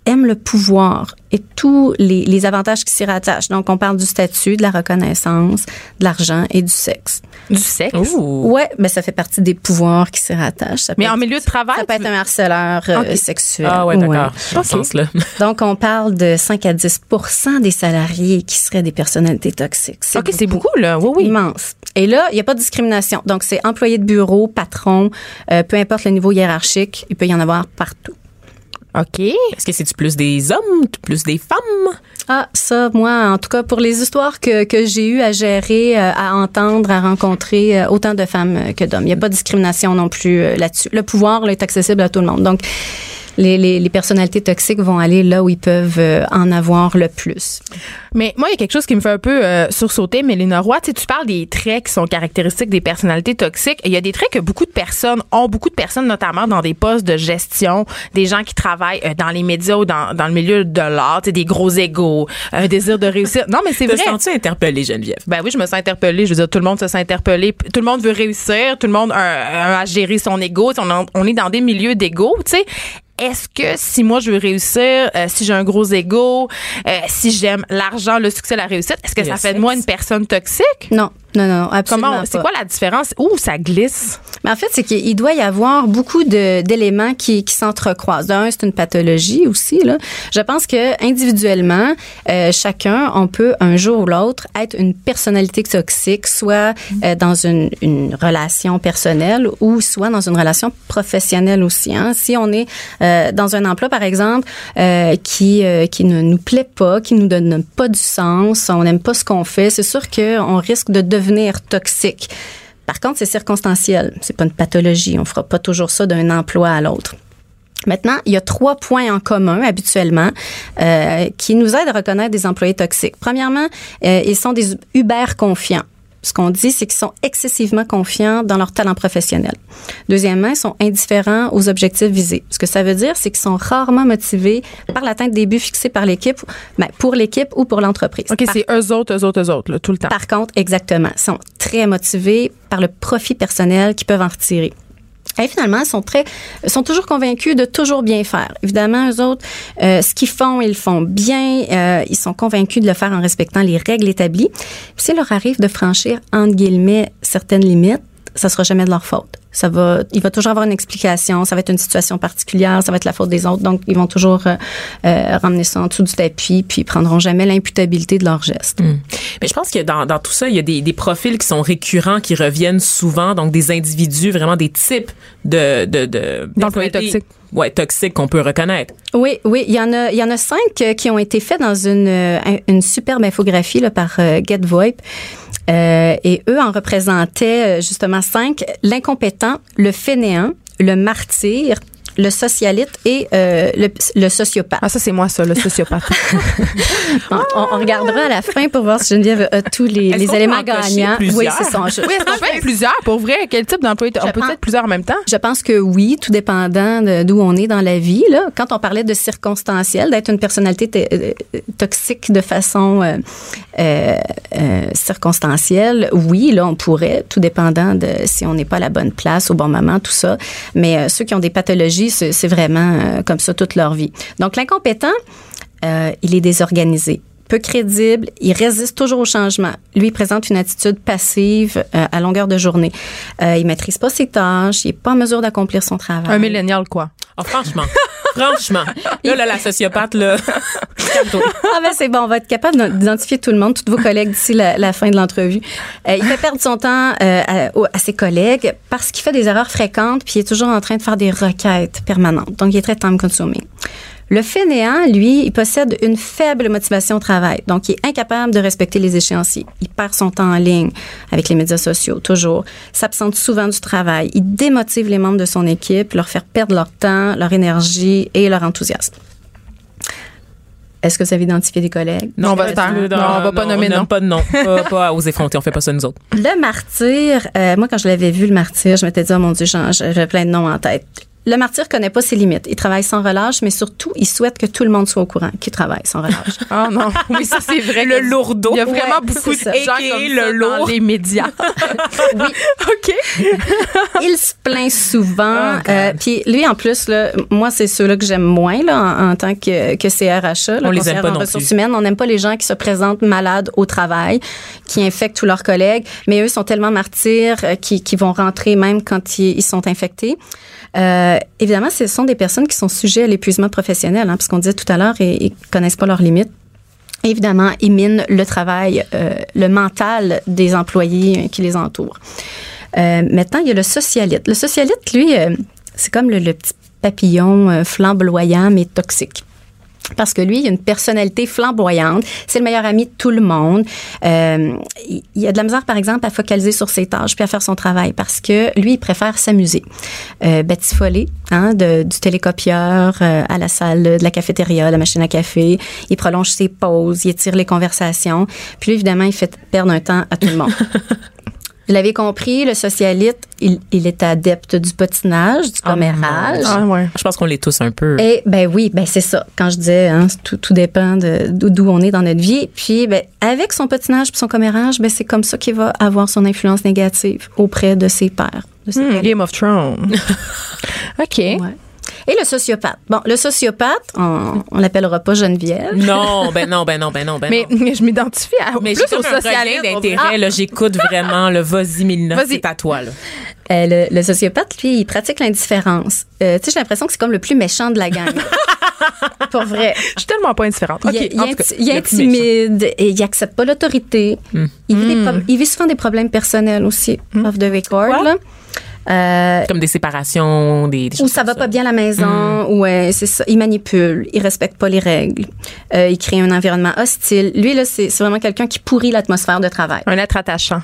aiment le pouvoir et tous les, les avantages qui s'y rattachent. Donc, on parle du statut, de la reconnaissance, de l'argent et du sexe. Du sexe? Ouh. Ouais, mais ça fait partie des pouvoirs qui s'y rattachent. Ça Mais être- en milieu de travail, ça peut être un harceleur euh, sexuel. Ah ouais, d'accord. Dans Ok. ce sens-là. Donc, on parle de 5 à 10% des salariés qui seraient des personnalités toxiques. OK, c'est beaucoup, là. Oui, oui. Immense. Et là, il n'y a pas de discrimination. Donc, c'est employé de bureau, patron, euh, peu importe le niveau hiérarchique, il peut y en avoir partout. OK. Est-ce que c'est plus des hommes, plus des femmes? Ah, ça, moi, en tout cas, pour les histoires que, que j'ai eues à gérer, euh, à entendre, à rencontrer, euh, autant de femmes que d'hommes. Il n'y a pas de discrimination non plus euh, là-dessus. Le pouvoir est accessible à tout le monde. Donc, les, les, les personnalités toxiques vont aller là où ils peuvent euh, en avoir le plus. Mais moi, il y a quelque chose qui me fait un peu euh, sursauter, Mélina Roy. Tu sais, tu parles des traits qui sont caractéristiques des personnalités toxiques. Il y a des traits que beaucoup de personnes ont, beaucoup de personnes, notamment dans des postes de gestion, des gens qui travaillent euh, dans les médias ou dans, dans le milieu de l'art, tu sais, des gros égaux, un désir de réussir. Non, mais c'est Te vrai. sens-tu interpellée, Geneviève? Ben oui, je me sens interpellée. Je veux dire, tout le monde se sent interpellé. Tout le monde veut réussir. Tout le monde a, a à gérer son ego. On est dans des milieux d'ego, tu sais. Est-ce que si moi je veux réussir, euh, si j'ai un gros ego, euh, si j'aime l'argent, le succès, la réussite, est-ce que Le ça fait de moi une personne toxique? Non, non, non, absolument Comment, c'est quoi la différence? Où ça glisse? Mais en fait, c'est qu'il doit y avoir beaucoup d'éléments qui, qui s'entrecroisent. D'un, c'est une pathologie aussi. Là. Je pense que individuellement, euh, chacun, on peut un jour ou l'autre être une personnalité toxique, soit euh, dans une, une relation personnelle ou soit dans une relation professionnelle aussi. Hein. Si on est euh, dans un emploi, par exemple, qui qui ne nous plaît pas, qui nous donne pas du sens, on n'aime pas ce qu'on fait, c'est sûr qu'on risque de devenir toxique. Par contre, c'est circonstanciel. C'est pas une pathologie. On fera pas toujours ça d'un emploi à l'autre. Maintenant, il y a trois points en commun habituellement euh, qui nous aident à reconnaître des employés toxiques. Premièrement, euh, ils sont des Uber confiants. Ce qu'on dit, c'est qu'ils sont excessivement confiants dans leur talent professionnel. Deuxièmement, ils sont indifférents aux objectifs visés. Ce que ça veut dire, c'est qu'ils sont rarement motivés par l'atteinte des buts fixés par l'équipe, ben, pour l'équipe ou pour l'entreprise. OK, Par- c'est eux autres, eux autres, eux autres, là, tout le temps. par contre, exactement, ils sont très motivés par le profit personnel qu'ils peuvent en retirer. Et finalement, ils sont très, sont toujours convaincus de toujours bien faire. Évidemment, eux autres, euh, ce qu'ils font, ils le font bien. Euh, ils sont convaincus de le faire en respectant les règles établies. Puis s'il leur arrive de franchir entre guillemets certaines limites, ça sera jamais de leur faute. Ça va, il va toujours avoir une explication. Ça va être une situation particulière. Ça va être la faute des autres. Donc, ils vont toujours euh, euh, ramener ça en dessous du tapis, puis ils prendront jamais l'imputabilité de leurs gestes. Mais je pense que dans, dans tout ça, il y a des, des profils qui sont récurrents, qui reviennent souvent, donc des individus, vraiment des types de... de, de D'employés toxiques. Ouais, toxiques qu'on peut reconnaître. Oui, oui, il y en a, il y en a cinq euh, qui ont été faits dans une, une superbe infographie là, par GetVoip. Euh, et eux en représentaient euh, justement cinq. L'incompétent, le fainéant, le martyr, le socialite et euh, le, le sociopathe. Ah, ça, c'est moi, ça, le sociopathe. On, on- on regardera à la fin pour voir si Geneviève a tous les, éléments gagnants? Oui, c'est ça. Je- oui, est-ce qu'on peut être plusieurs? Pour vrai, quel type d'employé? On peut pense- être plusieurs en même temps? Je pense que oui, tout dépendant d'où on est dans la vie. Là. Quand on parlait de circonstanciel, d'être une personnalité t- euh, toxique de façon euh, euh, euh, circonstancielle, oui, là, on pourrait, tout dépendant de si on n'est pas à la bonne place au bon moment, tout ça. Mais euh, ceux qui ont des pathologies, c'est vraiment euh, comme ça toute leur vie. Donc, l'incompétent, euh, il est désorganisé peu crédible, il résiste toujours au changement. Lui, il présente une attitude passive euh, à longueur de journée. Euh, il maîtrise pas ses tâches, il est pas en mesure d'accomplir son travail. Un millénial, quoi. Oh, franchement, franchement. Là, là, la sociopathe, là. Ah ben c'est bon, on va être capable d'identifier tout le monde, tous vos collègues d'ici la, la fin de l'entrevue. Euh, il fait perdre son temps euh, à ses collègues parce qu'il fait des erreurs fréquentes puis il est toujours en train de faire des requêtes permanentes. Donc il est très time consuming. Le fainéant, lui, il possède une faible motivation au travail. Donc, il est incapable de respecter les échéanciers. Il perd son temps en ligne avec les médias sociaux, toujours. S'absente souvent du travail. Il démotive les membres de son équipe, leur faire perdre leur temps, leur énergie et leur enthousiasme. Est-ce que vous avez identifié des collègues? Non, on va. Non, on va pas nommer on non. pas de nom. Pas, pas aux effrontés, on fait pas ça nous autres. Le martyr, euh, moi, quand je l'avais vu, le martyr, je m'étais dit, oh mon Dieu, j'en- j'avais plein de noms en tête. Le martyr connaît pas ses limites. Il travaille sans relâche, mais surtout, il souhaite que tout le monde soit au courant qu'il travaille sans relâche. Ah non, oui, ça c'est vrai. Le lourdeau. Il y a vraiment Ouais, beaucoup de gens comme le ça dans lourd. les médias. oui. OK. il se plaint souvent. Oh, euh, Puis lui, en plus, là, moi, c'est ceux-là que j'aime moins là, en, en tant que, que CRHA. là, On les aime pas en non ressources plus. humaines. On n'aime pas les gens qui se présentent malades au travail, qui infectent tous leurs collègues, mais eux sont tellement martyrs euh, qui, qui vont rentrer même quand ils, ils sont infectés. Euh, évidemment, ce sont des personnes qui sont sujets à l'épuisement professionnel, hein, parce qu'on disait tout à l'heure, ils, ils connaissent pas leurs limites. Évidemment, ils minent le travail, euh, le mental des employés qui les entourent. Euh, maintenant, il y a le socialite. Le socialite, lui, euh, c'est comme le, le petit papillon euh, flamboyant mais toxique. Parce que lui, il a une personnalité flamboyante. C'est le meilleur ami de tout le monde. Euh, il a de la misère, par exemple, à focaliser sur ses tâches puis à faire son travail parce que lui, il préfère s'amuser. Euh, batifoler hein, de, du télécopieur euh, à la salle de la cafétéria, la machine à café. Il prolonge ses pauses, il étire les conversations. Puis évidemment, il fait perdre un temps à tout le monde. Vous l'avez compris, le socialite, il, il est adepte du patinage, du Oh commérage. Ah ouais. Je pense qu'on l'est tous un peu. Et ben oui, ben c'est ça. Quand je disais, hein, tout, tout dépend de d'où on est dans notre vie. Puis ben avec son patinage puis son commérage, ben c'est comme ça qu'il va avoir son influence négative auprès de ses pairs. de ses Hmm. Game of Thrones. OK. Ouais. Et le sociopathe. Bon, le sociopathe, on, on l'appellera pas Geneviève. Non, ben non, ben non, ben non, ben Mais, non. mais je m'identifie à, Mais plus au socialiste. d'intérêt, là, j'écoute vraiment, le vas-y, Mélina, Vas-y. c'est à toi, là. Euh, le, le sociopathe, lui, il pratique l'indifférence. Euh, tu sais, j'ai l'impression que c'est comme le plus méchant de la gang. Pour vrai. Je suis tellement pas indifférente. Il, cas, méchant. intimide et il accepte pas l'autorité. Il, vit des prob- il vit souvent des problèmes personnels aussi, off the record. Quoi? Là. Euh, Comme des séparations, des, des ou ça va comme pas bien à la maison, ou euh, c'est ça, il manipule, il respecte pas les règles, euh, il crée un environnement hostile. Lui là, c'est vraiment quelqu'un qui pourrit l'atmosphère de travail. Un être attachant.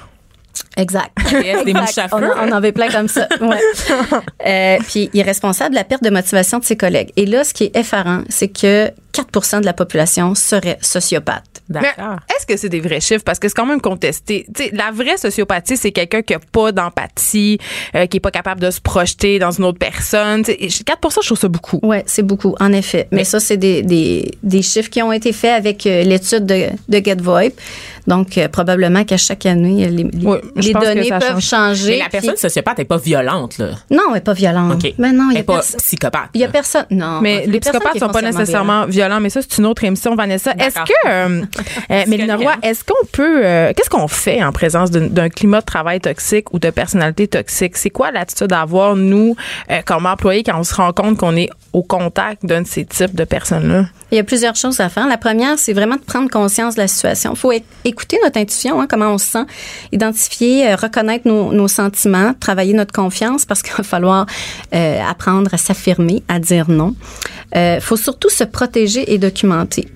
Exact. Yes, des Exact. mouches à on, en- on en avait plein comme ça. Ouais. Euh, puis il est responsable de la perte de motivation de ses collègues. Et là, ce qui est effarant, c'est que 4 de la population serait sociopathe. Mais D'accord. est-ce que c'est des vrais chiffres? Parce que c'est quand même contesté. Tu sais, la vraie sociopathie, c'est quelqu'un qui n'a pas d'empathie, euh, qui est pas capable de se projeter dans une autre personne. Tu sais, 4 je trouve ça beaucoup. Ouais, c'est beaucoup, en effet. Mais, ça, c'est des, des, des chiffres qui ont été faits avec euh, l'étude de, de GetVoip. Donc, euh, probablement qu'à chaque année, les, les- Oui, données peuvent change. changer. Mais la personne puis- sociopathe n'est pas violente, là. Non, elle n'est pas violente. OK. Mais non, il Elle y est a pas psychopathe. Il y a personne. Non. Mais les psychopathes est sont pas nécessairement violents, mais ça, c'est une autre émission, Vanessa. Est-ce que, euh, euh, Mélina Roy, est-ce qu'on peut, euh, qu'est-ce qu'on fait en présence d'un- climat de travail toxique ou de personnalité toxique? C'est quoi l'attitude à avoir, nous, euh, comme employés, quand on se rend compte qu'on est au contact d'un de ces types de personnes-là? Il y a plusieurs choses à faire. La première, c'est vraiment de prendre conscience de la situation. Il faut écouter notre intuition, hein, comment on se sent, identifier, euh, reconnaître nos, nos sentiments, travailler notre confiance parce qu'il va falloir euh, apprendre à s'affirmer, à dire non. Il faut surtout se protéger et documenter.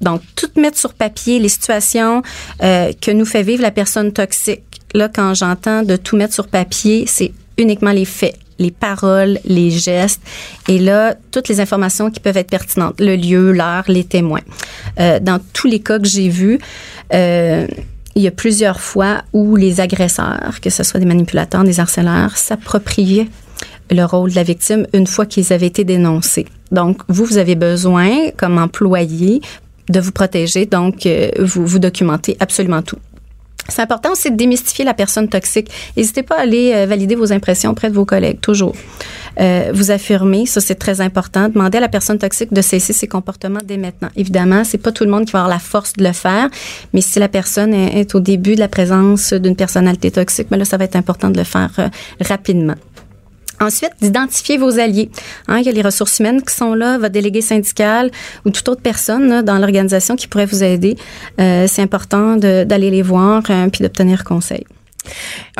Donc, tout mettre sur papier, les situations euh, que nous fait vivre la personne toxique. Là, quand j'entends de tout mettre sur papier, c'est uniquement les faits, les paroles, les gestes, et là, toutes les informations qui peuvent être pertinentes, le lieu, l'heure, les témoins. Euh, dans tous les cas que j'ai vus, euh, il y a plusieurs fois où les agresseurs, que ce soit des manipulateurs, des harceleurs, s'appropriaient le rôle de la victime une fois qu'ils avaient été dénoncés. Donc, vous, vous avez besoin, comme employé, de vous protéger, donc euh, vous, vous documentez absolument tout. C'est important aussi de démystifier la personne toxique. N'hésitez pas à aller euh, valider vos impressions auprès de vos collègues, toujours. Euh, vous affirmer, ça c'est très important. Demandez à la personne toxique de cesser ses comportements dès maintenant. Évidemment, c'est pas tout le monde qui va avoir la force de le faire, mais si la personne est, est au début de la présence d'une personnalité toxique, mais là, ça va être important de le faire euh, rapidement. Ensuite, d'identifier vos alliés. Hein, il y a les ressources humaines qui sont là, votre délégué syndical ou toute autre personne dans l'organisation qui pourrait vous aider. Euh, c'est important d'aller les voir euh, puis d'obtenir conseil.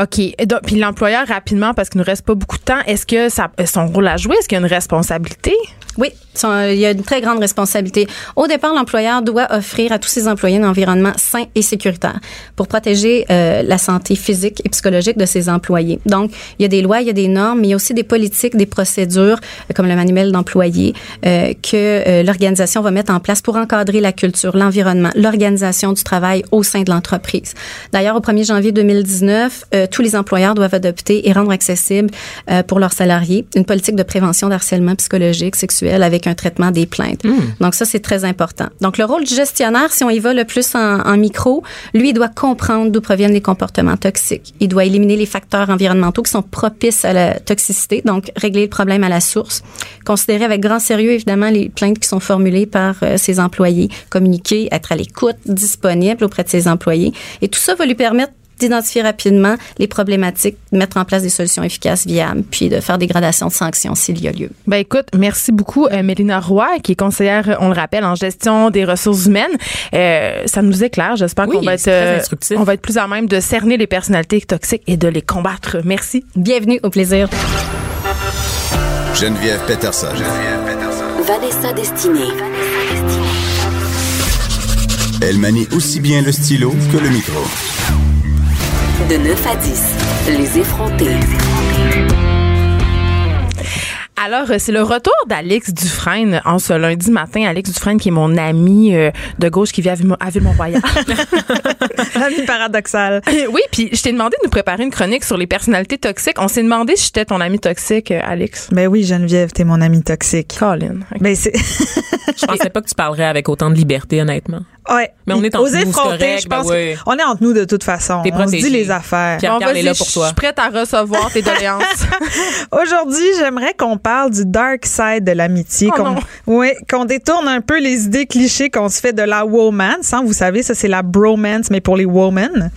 OK. Et donc, Puis l'employeur, rapidement, parce qu'il ne nous reste pas beaucoup de temps, est-ce que ça, son rôle à jouer? Est-ce qu'il y a une responsabilité? Oui, son- il y a une très grande responsabilité. Au départ, l'employeur doit offrir à tous ses employés un environnement sain et sécuritaire pour protéger euh, la santé physique et psychologique de ses employés. Donc, il y a des lois, il y a des normes, mais il y a aussi des politiques, des procédures, euh, comme le manuel d'employés, euh, que euh, l'organisation va mettre en place pour encadrer la culture, l'environnement, l'organisation du travail au sein de l'entreprise. D'ailleurs, au 1er janvier 2019, euh, tous les employeurs doivent adopter et rendre accessible euh, pour leurs salariés une politique de prévention d'harcèlement psychologique, sexuel avec un traitement des plaintes. Donc ça, c'est très important. Donc le rôle du gestionnaire, si on y va le plus en, en micro, lui, il doit comprendre d'où proviennent les comportements toxiques. Il doit éliminer les facteurs environnementaux qui sont propices à la toxicité, donc régler le problème à la source. Considérer avec grand sérieux, évidemment, les plaintes qui sont formulées par euh, ses employés, communiquer, être à l'écoute, disponible auprès de ses employés. Et tout ça va lui permettre d'identifier rapidement les problématiques, de mettre en place des solutions efficaces, viables, puis de faire des gradations de sanctions s'il y a lieu. Ben écoute, merci beaucoup, euh, Mélina Roy, qui est conseillère, on le rappelle, en gestion des ressources humaines. Euh, ça nous éclaire. J'espère Oui, qu'on va être, euh, instructif. on va être plus à même de cerner les personnalités toxiques et de les combattre. Merci. Bienvenue au plaisir. Geneviève Peterson. Vanessa Destinée. Elle manie aussi bien le stylo que le micro. De 9 à 10, les effrontés. Alors, euh, c'est le retour d'Alex Dufresne en ce lundi matin. Alex Dufresne, qui est mon ami euh, de gauche qui vit à Ville- à Ville-Mont-Royal. Ami paradoxal. oui, puis je t'ai demandé de nous préparer une chronique sur les personnalités toxiques. On s'est demandé si j'étais ton ami toxique, euh, Alex. Ben oui, Geneviève, t'es mon ami toxique. Colin. Ben c'est. Je pensais pas que tu parlerais avec autant de liberté, honnêtement. ouais. Mais on est entre Aux nous, je ben pense. oui. On est entre nous de toute façon. T'es on se dit les affaires. Pierre Carl est là pour je toi. suis prête à recevoir tes doléances. Aujourd'hui, j'aimerais qu'on parle du dark side de l'amitié, Oh qu'on ouais, qu'on détourne un peu les idées clichés qu'on se fait de la womance. Hein, vous savez, ça c'est la bromance, mais pour les women.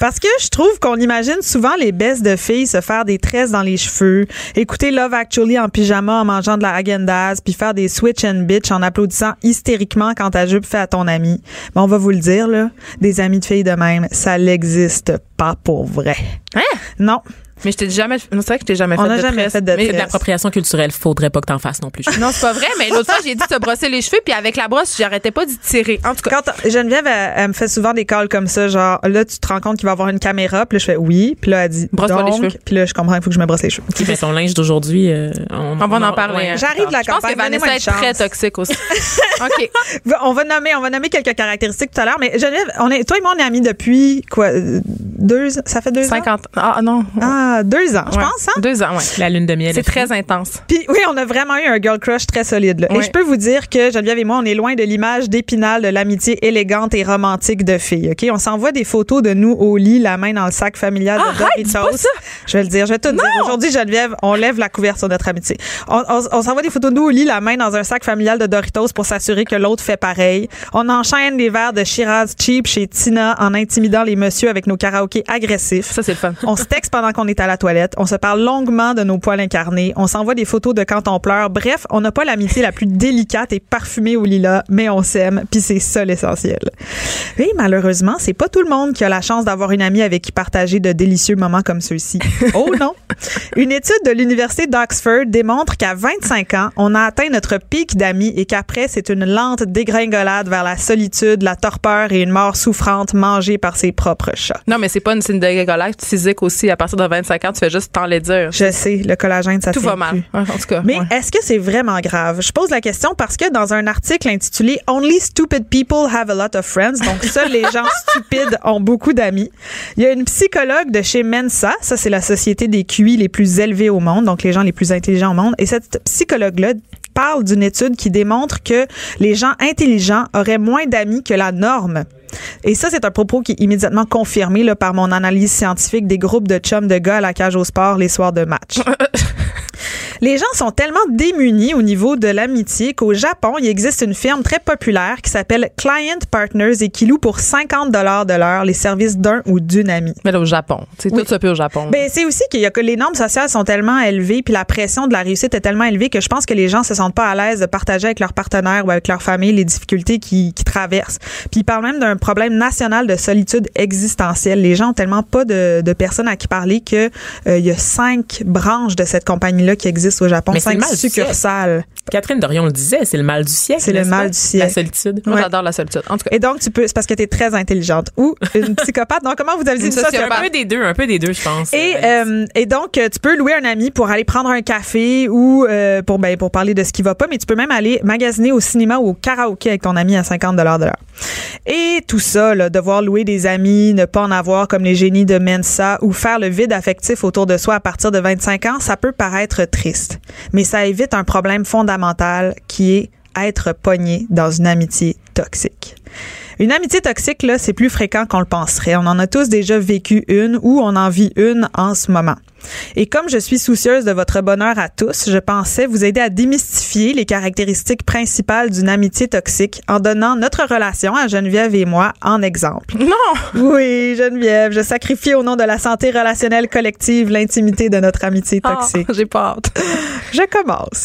Parce que je trouve qu'on imagine souvent les baisses de filles se faire des tresses dans les cheveux, écouter Love Actually en pyjama en mangeant de la Häagen-Dazs, puis faire des switch and bitch en applaudissant hystériquement quand ta jupe fait à ton ami. Mais on va vous le dire là, des amis de filles de même, ça n'existe pas pour vrai. Hein? Non. Mais je t'ai jamais. C'est vrai que je t'ai jamais On fait n'a de jamais tresse. fait de Mais- C'est de l'appropriation culturelle. Faudrait pas que t'en fasses non plus. Non, c'est pas vrai, mais l'autre fois, j'ai dit de se brosser les cheveux, puis avec la brosse, j'arrêtais pas d'y tirer. En tout cas. Quand Geneviève, elle, elle me fait souvent des calls comme ça, genre là, tu te rends compte qu'il va y avoir une caméra, puis là, je fais oui, puis là, elle dit Brosse-toi les donc, cheveux. puis là, je comprends qu'il faut que je me brosse les cheveux. Qui fait ton linge d'aujourd'hui? euh, on, On va en parler. ouais. hein. J'arrive de la Je pense campagne, que Vanessa est très toxique aussi. OK. On va nommer, on va nommer quelques caractéristiques tout à l'heure, mais Geneviève, on est, toi et moi, on est amis depuis quoi, euh, deux, ça fait deux ans? 50. Ah, non. Ah, deux ans, je Ouais. pense, hein? Deux ans, ouais. La lune de miel. C'est très intense. Puis oui, on a vraiment eu un girl crush très solide. Là. Et je peux vous dire que Geneviève et moi, on est loin de l'image d'épinal de l'amitié élégante et romantique de filles. Ok, on s'envoie des photos de nous au lit, la main dans le sac familial de Doritos. Je vais le dire, je vais tout dire. Aujourd'hui, Geneviève, on lève la couverture de notre amitié. On, on- on s'envoie des photos de nous au lit, la main dans un sac familial de Doritos pour s'assurer que l'autre fait pareil. On enchaîne les verres de Shiraz cheap chez Tina en intimidant les messieurs avec nos karaokés agressifs. Ça, c'est le fun. On se texte pendant qu'on est à la toilette. On se parle longuement de nos poils incarnés. On s'envoie des photos de quand on pleure. Bref, on n'a pas l'amitié la plus délicate et parfumée au lilas, mais on s'aime, puis c'est ça l'essentiel. Et malheureusement, c'est pas tout le monde qui a la chance d'avoir une amie avec qui partager de délicieux moments comme ceux-ci. Oh non! Une étude de l'Université d'Oxford démontre qu'à 25 ans, on a atteint notre pic d'amis et qu'après, c'est une lente dégringolade vers la solitude, la torpeur et une mort souffrante mangée par ses propres chats. Non, mais c'est pas une signe de décollage physique aussi. À partir de 25 ans, tu fais juste t'en les dire. Je sais, le collagène, ça Tout va mal. plus. Ouais, En tout cas. Mais ouais. est-ce que c'est vraiment grave? Je pose la question parce que dans un article intitulé Only Stupid People Have a Lot of Friends, donc seuls les gens stupides ont beaucoup d'amis, il y a une psychologue de chez Mensa, ça c'est la société des QI les plus élevés au monde, donc les gens les plus intelligents au monde, et cette psychologue-là parle d'une étude qui démontre que les gens intelligents auraient moins d'amis que la norme. Et ça, c'est un propos qui est immédiatement confirmé là, par mon analyse scientifique des groupes de chums de gars à la cage au sport les soirs de match. Les gens sont tellement démunis au niveau de l'amitié qu'au Japon, il existe une firme très populaire qui s'appelle Client Partners et qui loue pour 50 dollars de l'heure les services d'un ou d'une amie. Mais là, au Japon. C'est Oui. tout ça peut au Japon. Ben, c'est aussi qu'il y a que les normes sociales sont tellement élevées puis la pression de la réussite est tellement élevée que je pense que les gens se sentent pas à l'aise de partager avec leur partenaire ou avec leur famille les difficultés qu'ils qu'ils traversent. Puis ils parlent même d'un problème national de solitude existentielle. Les gens ont tellement pas de, de personnes à qui parler que euh, il y a cinq branches de cette compagnie-là qui existent au Japon, Mais cinq succursales. Catherine Dorion le disait, c'est le mal du siècle. C'est le mal du siècle. La solitude. Moi, ouais. j'adore la solitude. En tout cas. Et donc, tu peux, c'est parce que tu es très intelligente. Ou une psychopathe. Non, comment vous avez dit Une ça? c'est sociopathe. un peu des deux, un peu des deux, je pense. Et, Euh, euh, et donc, euh, tu peux louer un ami pour aller prendre un café ou euh, pour, ben, pour parler de ce qui va pas, mais tu peux même aller magasiner au cinéma ou au karaoké avec ton ami à 50 de l'heure. Et tout ça, là, devoir louer des amis, ne pas en avoir comme les génies de Mensa ou faire le vide affectif autour de soi à partir de 25 ans, ça peut paraître triste. Mais ça évite un problème fondamental qui est être pogné dans une amitié toxique. Une amitié toxique, là, c'est plus fréquent qu'on le penserait. On en a tous déjà vécu une ou on en vit une en ce moment. Et comme je suis soucieuse de votre bonheur à tous, je pensais vous aider à démystifier les caractéristiques principales d'une amitié toxique en donnant notre relation à Geneviève et moi en exemple. Non! Oui, Geneviève, je sacrifie au nom de la santé relationnelle collective l'intimité de notre amitié Ah, toxique. J'ai pas hâte. Je commence.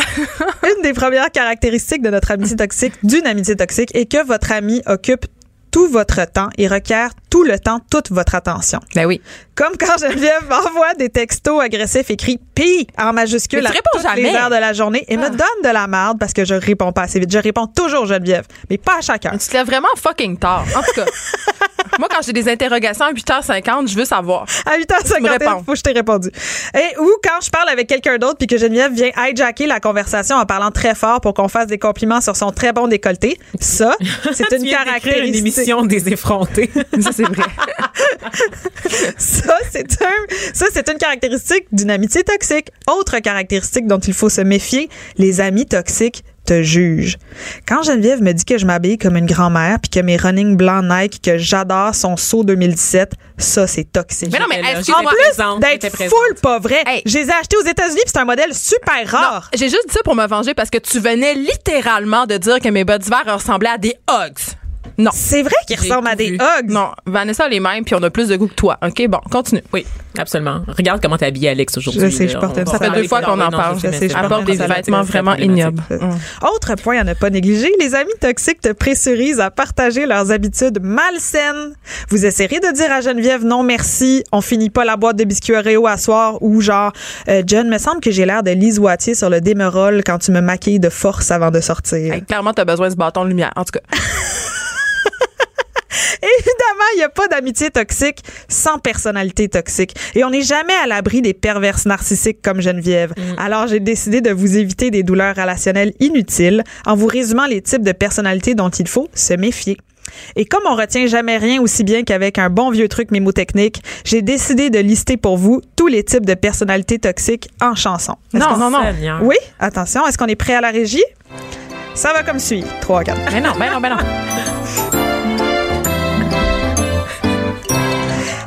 Une des premières caractéristiques de notre amitié toxique, d'une amitié toxique, est que votre ami occupe tout votre temps et requiert tout le temps toute votre attention. Ben oui. Comme quand Geneviève m'envoie des textos agressifs écrits pi en majuscule à toutes les jamais. heures de la journée et me donne de la merde parce que je réponds pas assez vite. Je réponds toujours Geneviève, mais pas à chacun. Tu te lèves vraiment fucking tard. En tout cas, moi, quand j'ai des interrogations à 8h50, je veux savoir. À 8h50, il faut que je t'ai répondu. Et ou quand je parle avec quelqu'un d'autre puis que Geneviève vient hijacker la conversation en parlant très fort pour qu'on fasse des compliments sur son très bon décolleté. Ça, c'est une caractéristique. une émission des effrontés. Ça, c'est vrai. Ça, c'est un, ça, c'est une caractéristique d'une amitié toxique. Autre caractéristique dont il faut se méfier, les amis toxiques te jugent. Quand Geneviève me dit que je m'habille comme une grand-mère puis que mes running blancs Nike que j'adore sont saut 2017, ça, c'est toxique. Mais non, mais excuse-moi. j'étais présente, D'être full pas vrai. Hey. Je les ai achetés aux États-Unis puis c'est un modèle super rare. J'ai juste dit ça pour me venger parce que tu venais littéralement de dire que mes bottes d'hiver ressemblaient à des Hugs. Non. C'est vrai qu'ils ressemblent à des hugs. Non, Vanessa a les mêmes, puis on a plus de goût que toi. OK, bon, continue. Oui, absolument. Regarde comment t'es habillée, Alex, aujourd'hui. Je sais, je porte un Ça fait deux fois qu'on en parle. je sais, Je mais sais, je c'est porte des vêtements vraiment ignobles. Autre point à ne pas négliger, les amis toxiques te pressurisent à partager leurs habitudes malsaines. Vous essayerez de dire à Geneviève non merci, on finit pas la boîte de biscuits Oreo à soir ou genre euh, John, me semble que j'ai l'air de Lise Wattier sur le démerol quand tu me maquilles de force avant de sortir. Hey, clairement, t'as besoin de ce bâton de lumière. En tout cas, il n'y a pas d'amitié toxique sans personnalité toxique. Et on n'est jamais à l'abri des perverses narcissiques comme Geneviève. Alors, j'ai décidé de vous éviter des douleurs relationnelles inutiles en vous résumant les types de personnalités dont il faut se méfier. Et comme on retient jamais rien aussi bien qu'avec un bon vieux truc mémotechnique, j'ai décidé de lister pour vous tous les types de personnalités toxiques en chanson. Non, non, non. Oui, attention, est-ce qu'on est prêt à la régie? Ça va comme suit. 3, 4. ben non, ben non, ben non.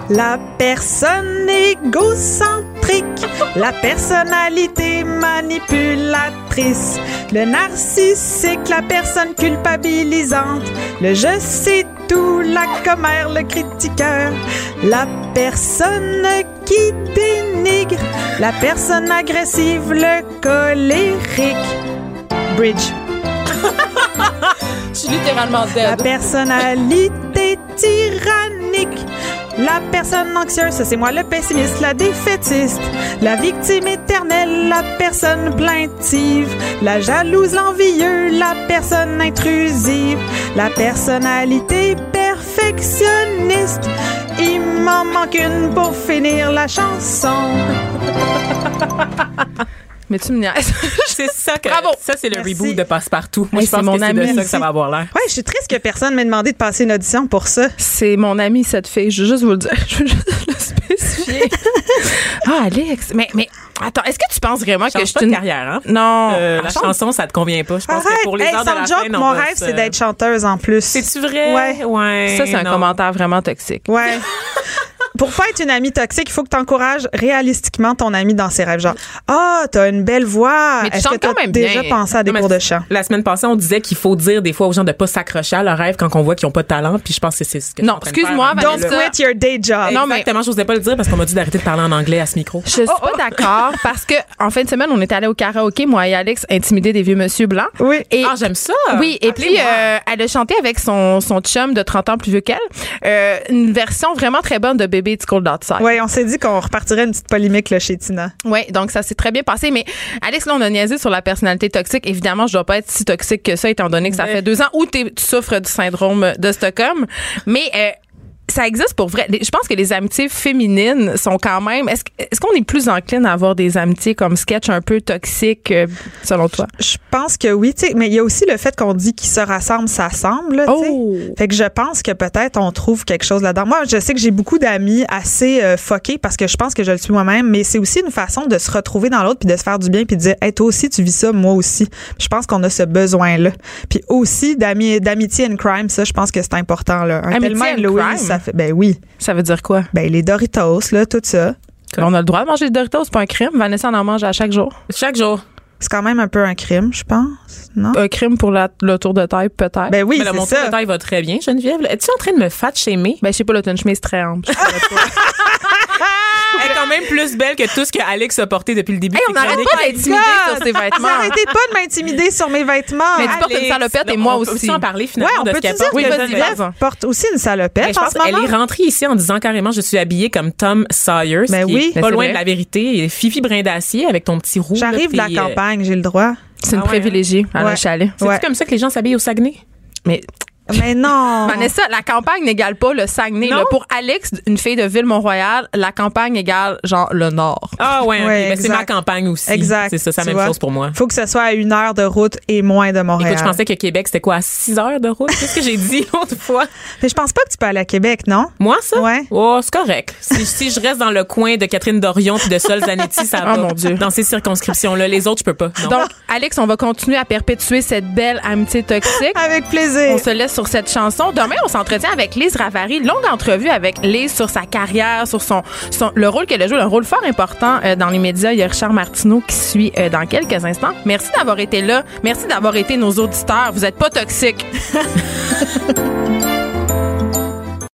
La personne égocentrique, la personnalité manipulatrice, le narcissique, la personne culpabilisante, le je sais tout, la commère, le critiqueur, la personne qui dénigre, la personne agressive, le colérique. Bridge. Je suis littéralement La personnalité tyrannique. La personne anxieuse, c'est moi le pessimiste, la défaitiste, la victime éternelle, la personne plaintive, la jalouse, l'envieux, la personne intrusive, la personnalité perfectionniste. Il m'en manque une pour finir la chanson. Mais tu me niaises. C'est ça que. Bravo. Ça, c'est le Merci. reboot de Passe-Partout. Moi, Hey, je pense c'est mon que c'est de ami. ça que ça va avoir l'air. Ouais, je suis triste que personne m'ait demandé de passer une audition pour ça. C'est mon amie, cette fille. Je veux juste vous le dire. Je veux juste le spécifier. ah, Alex. Mais, mais, attends, est-ce que tu penses vraiment que je suis une... carrière, hein? Non. Euh, la chanson, ça te convient pas. Je pense Arrête, que pour les hey, heures de sans la joke, fin, on mon rêve, c'est d'être chanteuse en plus. C'est-tu vrai? Ouais. Ouais. Ça, c'est un non. commentaire vraiment toxique. Ouais. Pour pas être une amie toxique, il faut que tu encourages réalistiquement ton ami dans ses rêves. Genre, ah, t'as une belle voix. Mais tu Est-ce chantes que t'as quand même déjà bien. pensé à des Non, cours de chant? La semaine passée, on disait qu'il faut dire des fois aux gens de pas s'accrocher à leur rêve quand on voit qu'ils ont pas de talent. Puis je pense que c'est ce que Non, excuse-moi, hein. Don't quit your day job. Non, mais- Exactement, je n'osais pas le dire parce qu'on m'a dit d'arrêter de parler en anglais à ce micro. Je suis Oh, pas d'accord parce que en fin de semaine, on est allé au karaoké, moi et Alex, intimider des vieux monsieur blancs. Oui. Et Ah, j'aime ça. Oui, et puis euh, elle a chanté avec son, son chum de 30 ans plus vieux qu'elle, euh, une version vraiment très bonne de Baby It's Cold Outside. Ouais, on s'est dit qu'on repartirait une petite polémique là, chez Tina. Oui, donc ça s'est très bien passé. Mais Alex, là, on a niaisé sur la personnalité toxique. Évidemment, je dois pas être si toxique que ça, étant donné que ça Mais- fait deux ans où tu souffres du syndrome de Stockholm. Mais euh, ça existe pour vrai. Je pense que les amitiés féminines sont quand même. Est-ce est-ce qu'on est plus encline à avoir des amitiés comme sketch un peu toxiques, euh, selon toi? Je pense que oui, tu sais, mais il y a aussi le fait qu'on dit qu'ils se rassemblent, ça semble. tu sais. Oh! Fait que je pense que peut-être on trouve quelque chose là-dedans. Moi, je sais que j'ai beaucoup d'amis assez euh, fuckés parce que je pense que je le suis moi-même, mais c'est aussi une façon de se retrouver dans l'autre puis de se faire du bien puis de dire, hey, toi aussi tu vis ça, moi aussi. Je pense qu'on a ce besoin-là. Puis aussi d'ami- d'amitié and crime, ça, je pense que c'est important là. Un Amitié and crime? ça fait, ben oui, Ça veut dire quoi? ben les Doritos là, tout ça. On a le droit de manger des Doritos, c'est pas un crime. Vanessa en en mange à chaque jour. Chaque jour. C'est quand même un peu un crime, je pense, non? Un crime pour la- le tour de taille, peut-être. Ben oui, Mais là, mon c'est tour ça. de taille va très bien, Geneviève. Es-tu en train de me fat shamer? Ben, je sais pas, là, t'as une chemise très ample. Elle est quand même plus belle que tout ce que Alex a porté depuis le début. Hey, on n'arrête pas d'intimider sur ses vêtements. arrêtez pas de m'intimider sur mes vêtements. Mais tu portes une Alex, salopette et moi on peut aussi. en parler Ouais, finalement on de peut ce qu'elle porte. Oui, vas-y, porte aussi une Mais salopette je en pense ce moment? qu'elle est rentrée ici en disant carrément je suis habillée comme Tom Sawyer, ce Ben qui oui. est Ben pas c'est loin vrai. de la vérité. Et Fifi Brindacier avec ton petit roux. là, J'arrive de la euh, campagne, j'ai le droit. C'est une Ah ouais, privilégiée à Ouais. le chalet. C'est Ouais. comme ça que les gens s'habillent au Saguenay? Mais Mais non. Vanessa, la campagne n'égale pas le Saguenay. Là. Pour Alex, une fille de Ville-Mont-Royal, la campagne égale genre le Nord. Ah ouais, ok. Ouais, Ben, c'est ma campagne aussi. Exact. C'est ça, c'est la même vois? chose pour moi. Faut que ce soit à une heure de route et moins de Montréal. Écoute, je pensais que Québec, c'était quoi, à 6 heures de route? Qu'est-ce que j'ai dit l'autre fois? Mais je pense pas que tu peux aller à Québec, non? Moi, ça? Ouais. Oh, c'est correct. Si, si je reste dans le coin de Catherine Dorion puis de Sol Zanetti, ça va. mon Dieu. Dans ces circonscriptions-là. Les autres, je peux pas. Non. Donc, Alex, on va continuer à perpétuer cette belle amitié toxique. Avec plaisir. On se laisse sur cette chanson. Demain, on s'entretient avec Lise Ravary. Longue entrevue avec Lise sur sa carrière, sur son, le rôle qu'elle a joué, un rôle fort important euh, dans les médias. Il y a Richard Martineau qui suit euh, dans quelques instants. Merci d'avoir été là. Merci d'avoir été nos auditeurs. Vous êtes pas toxiques.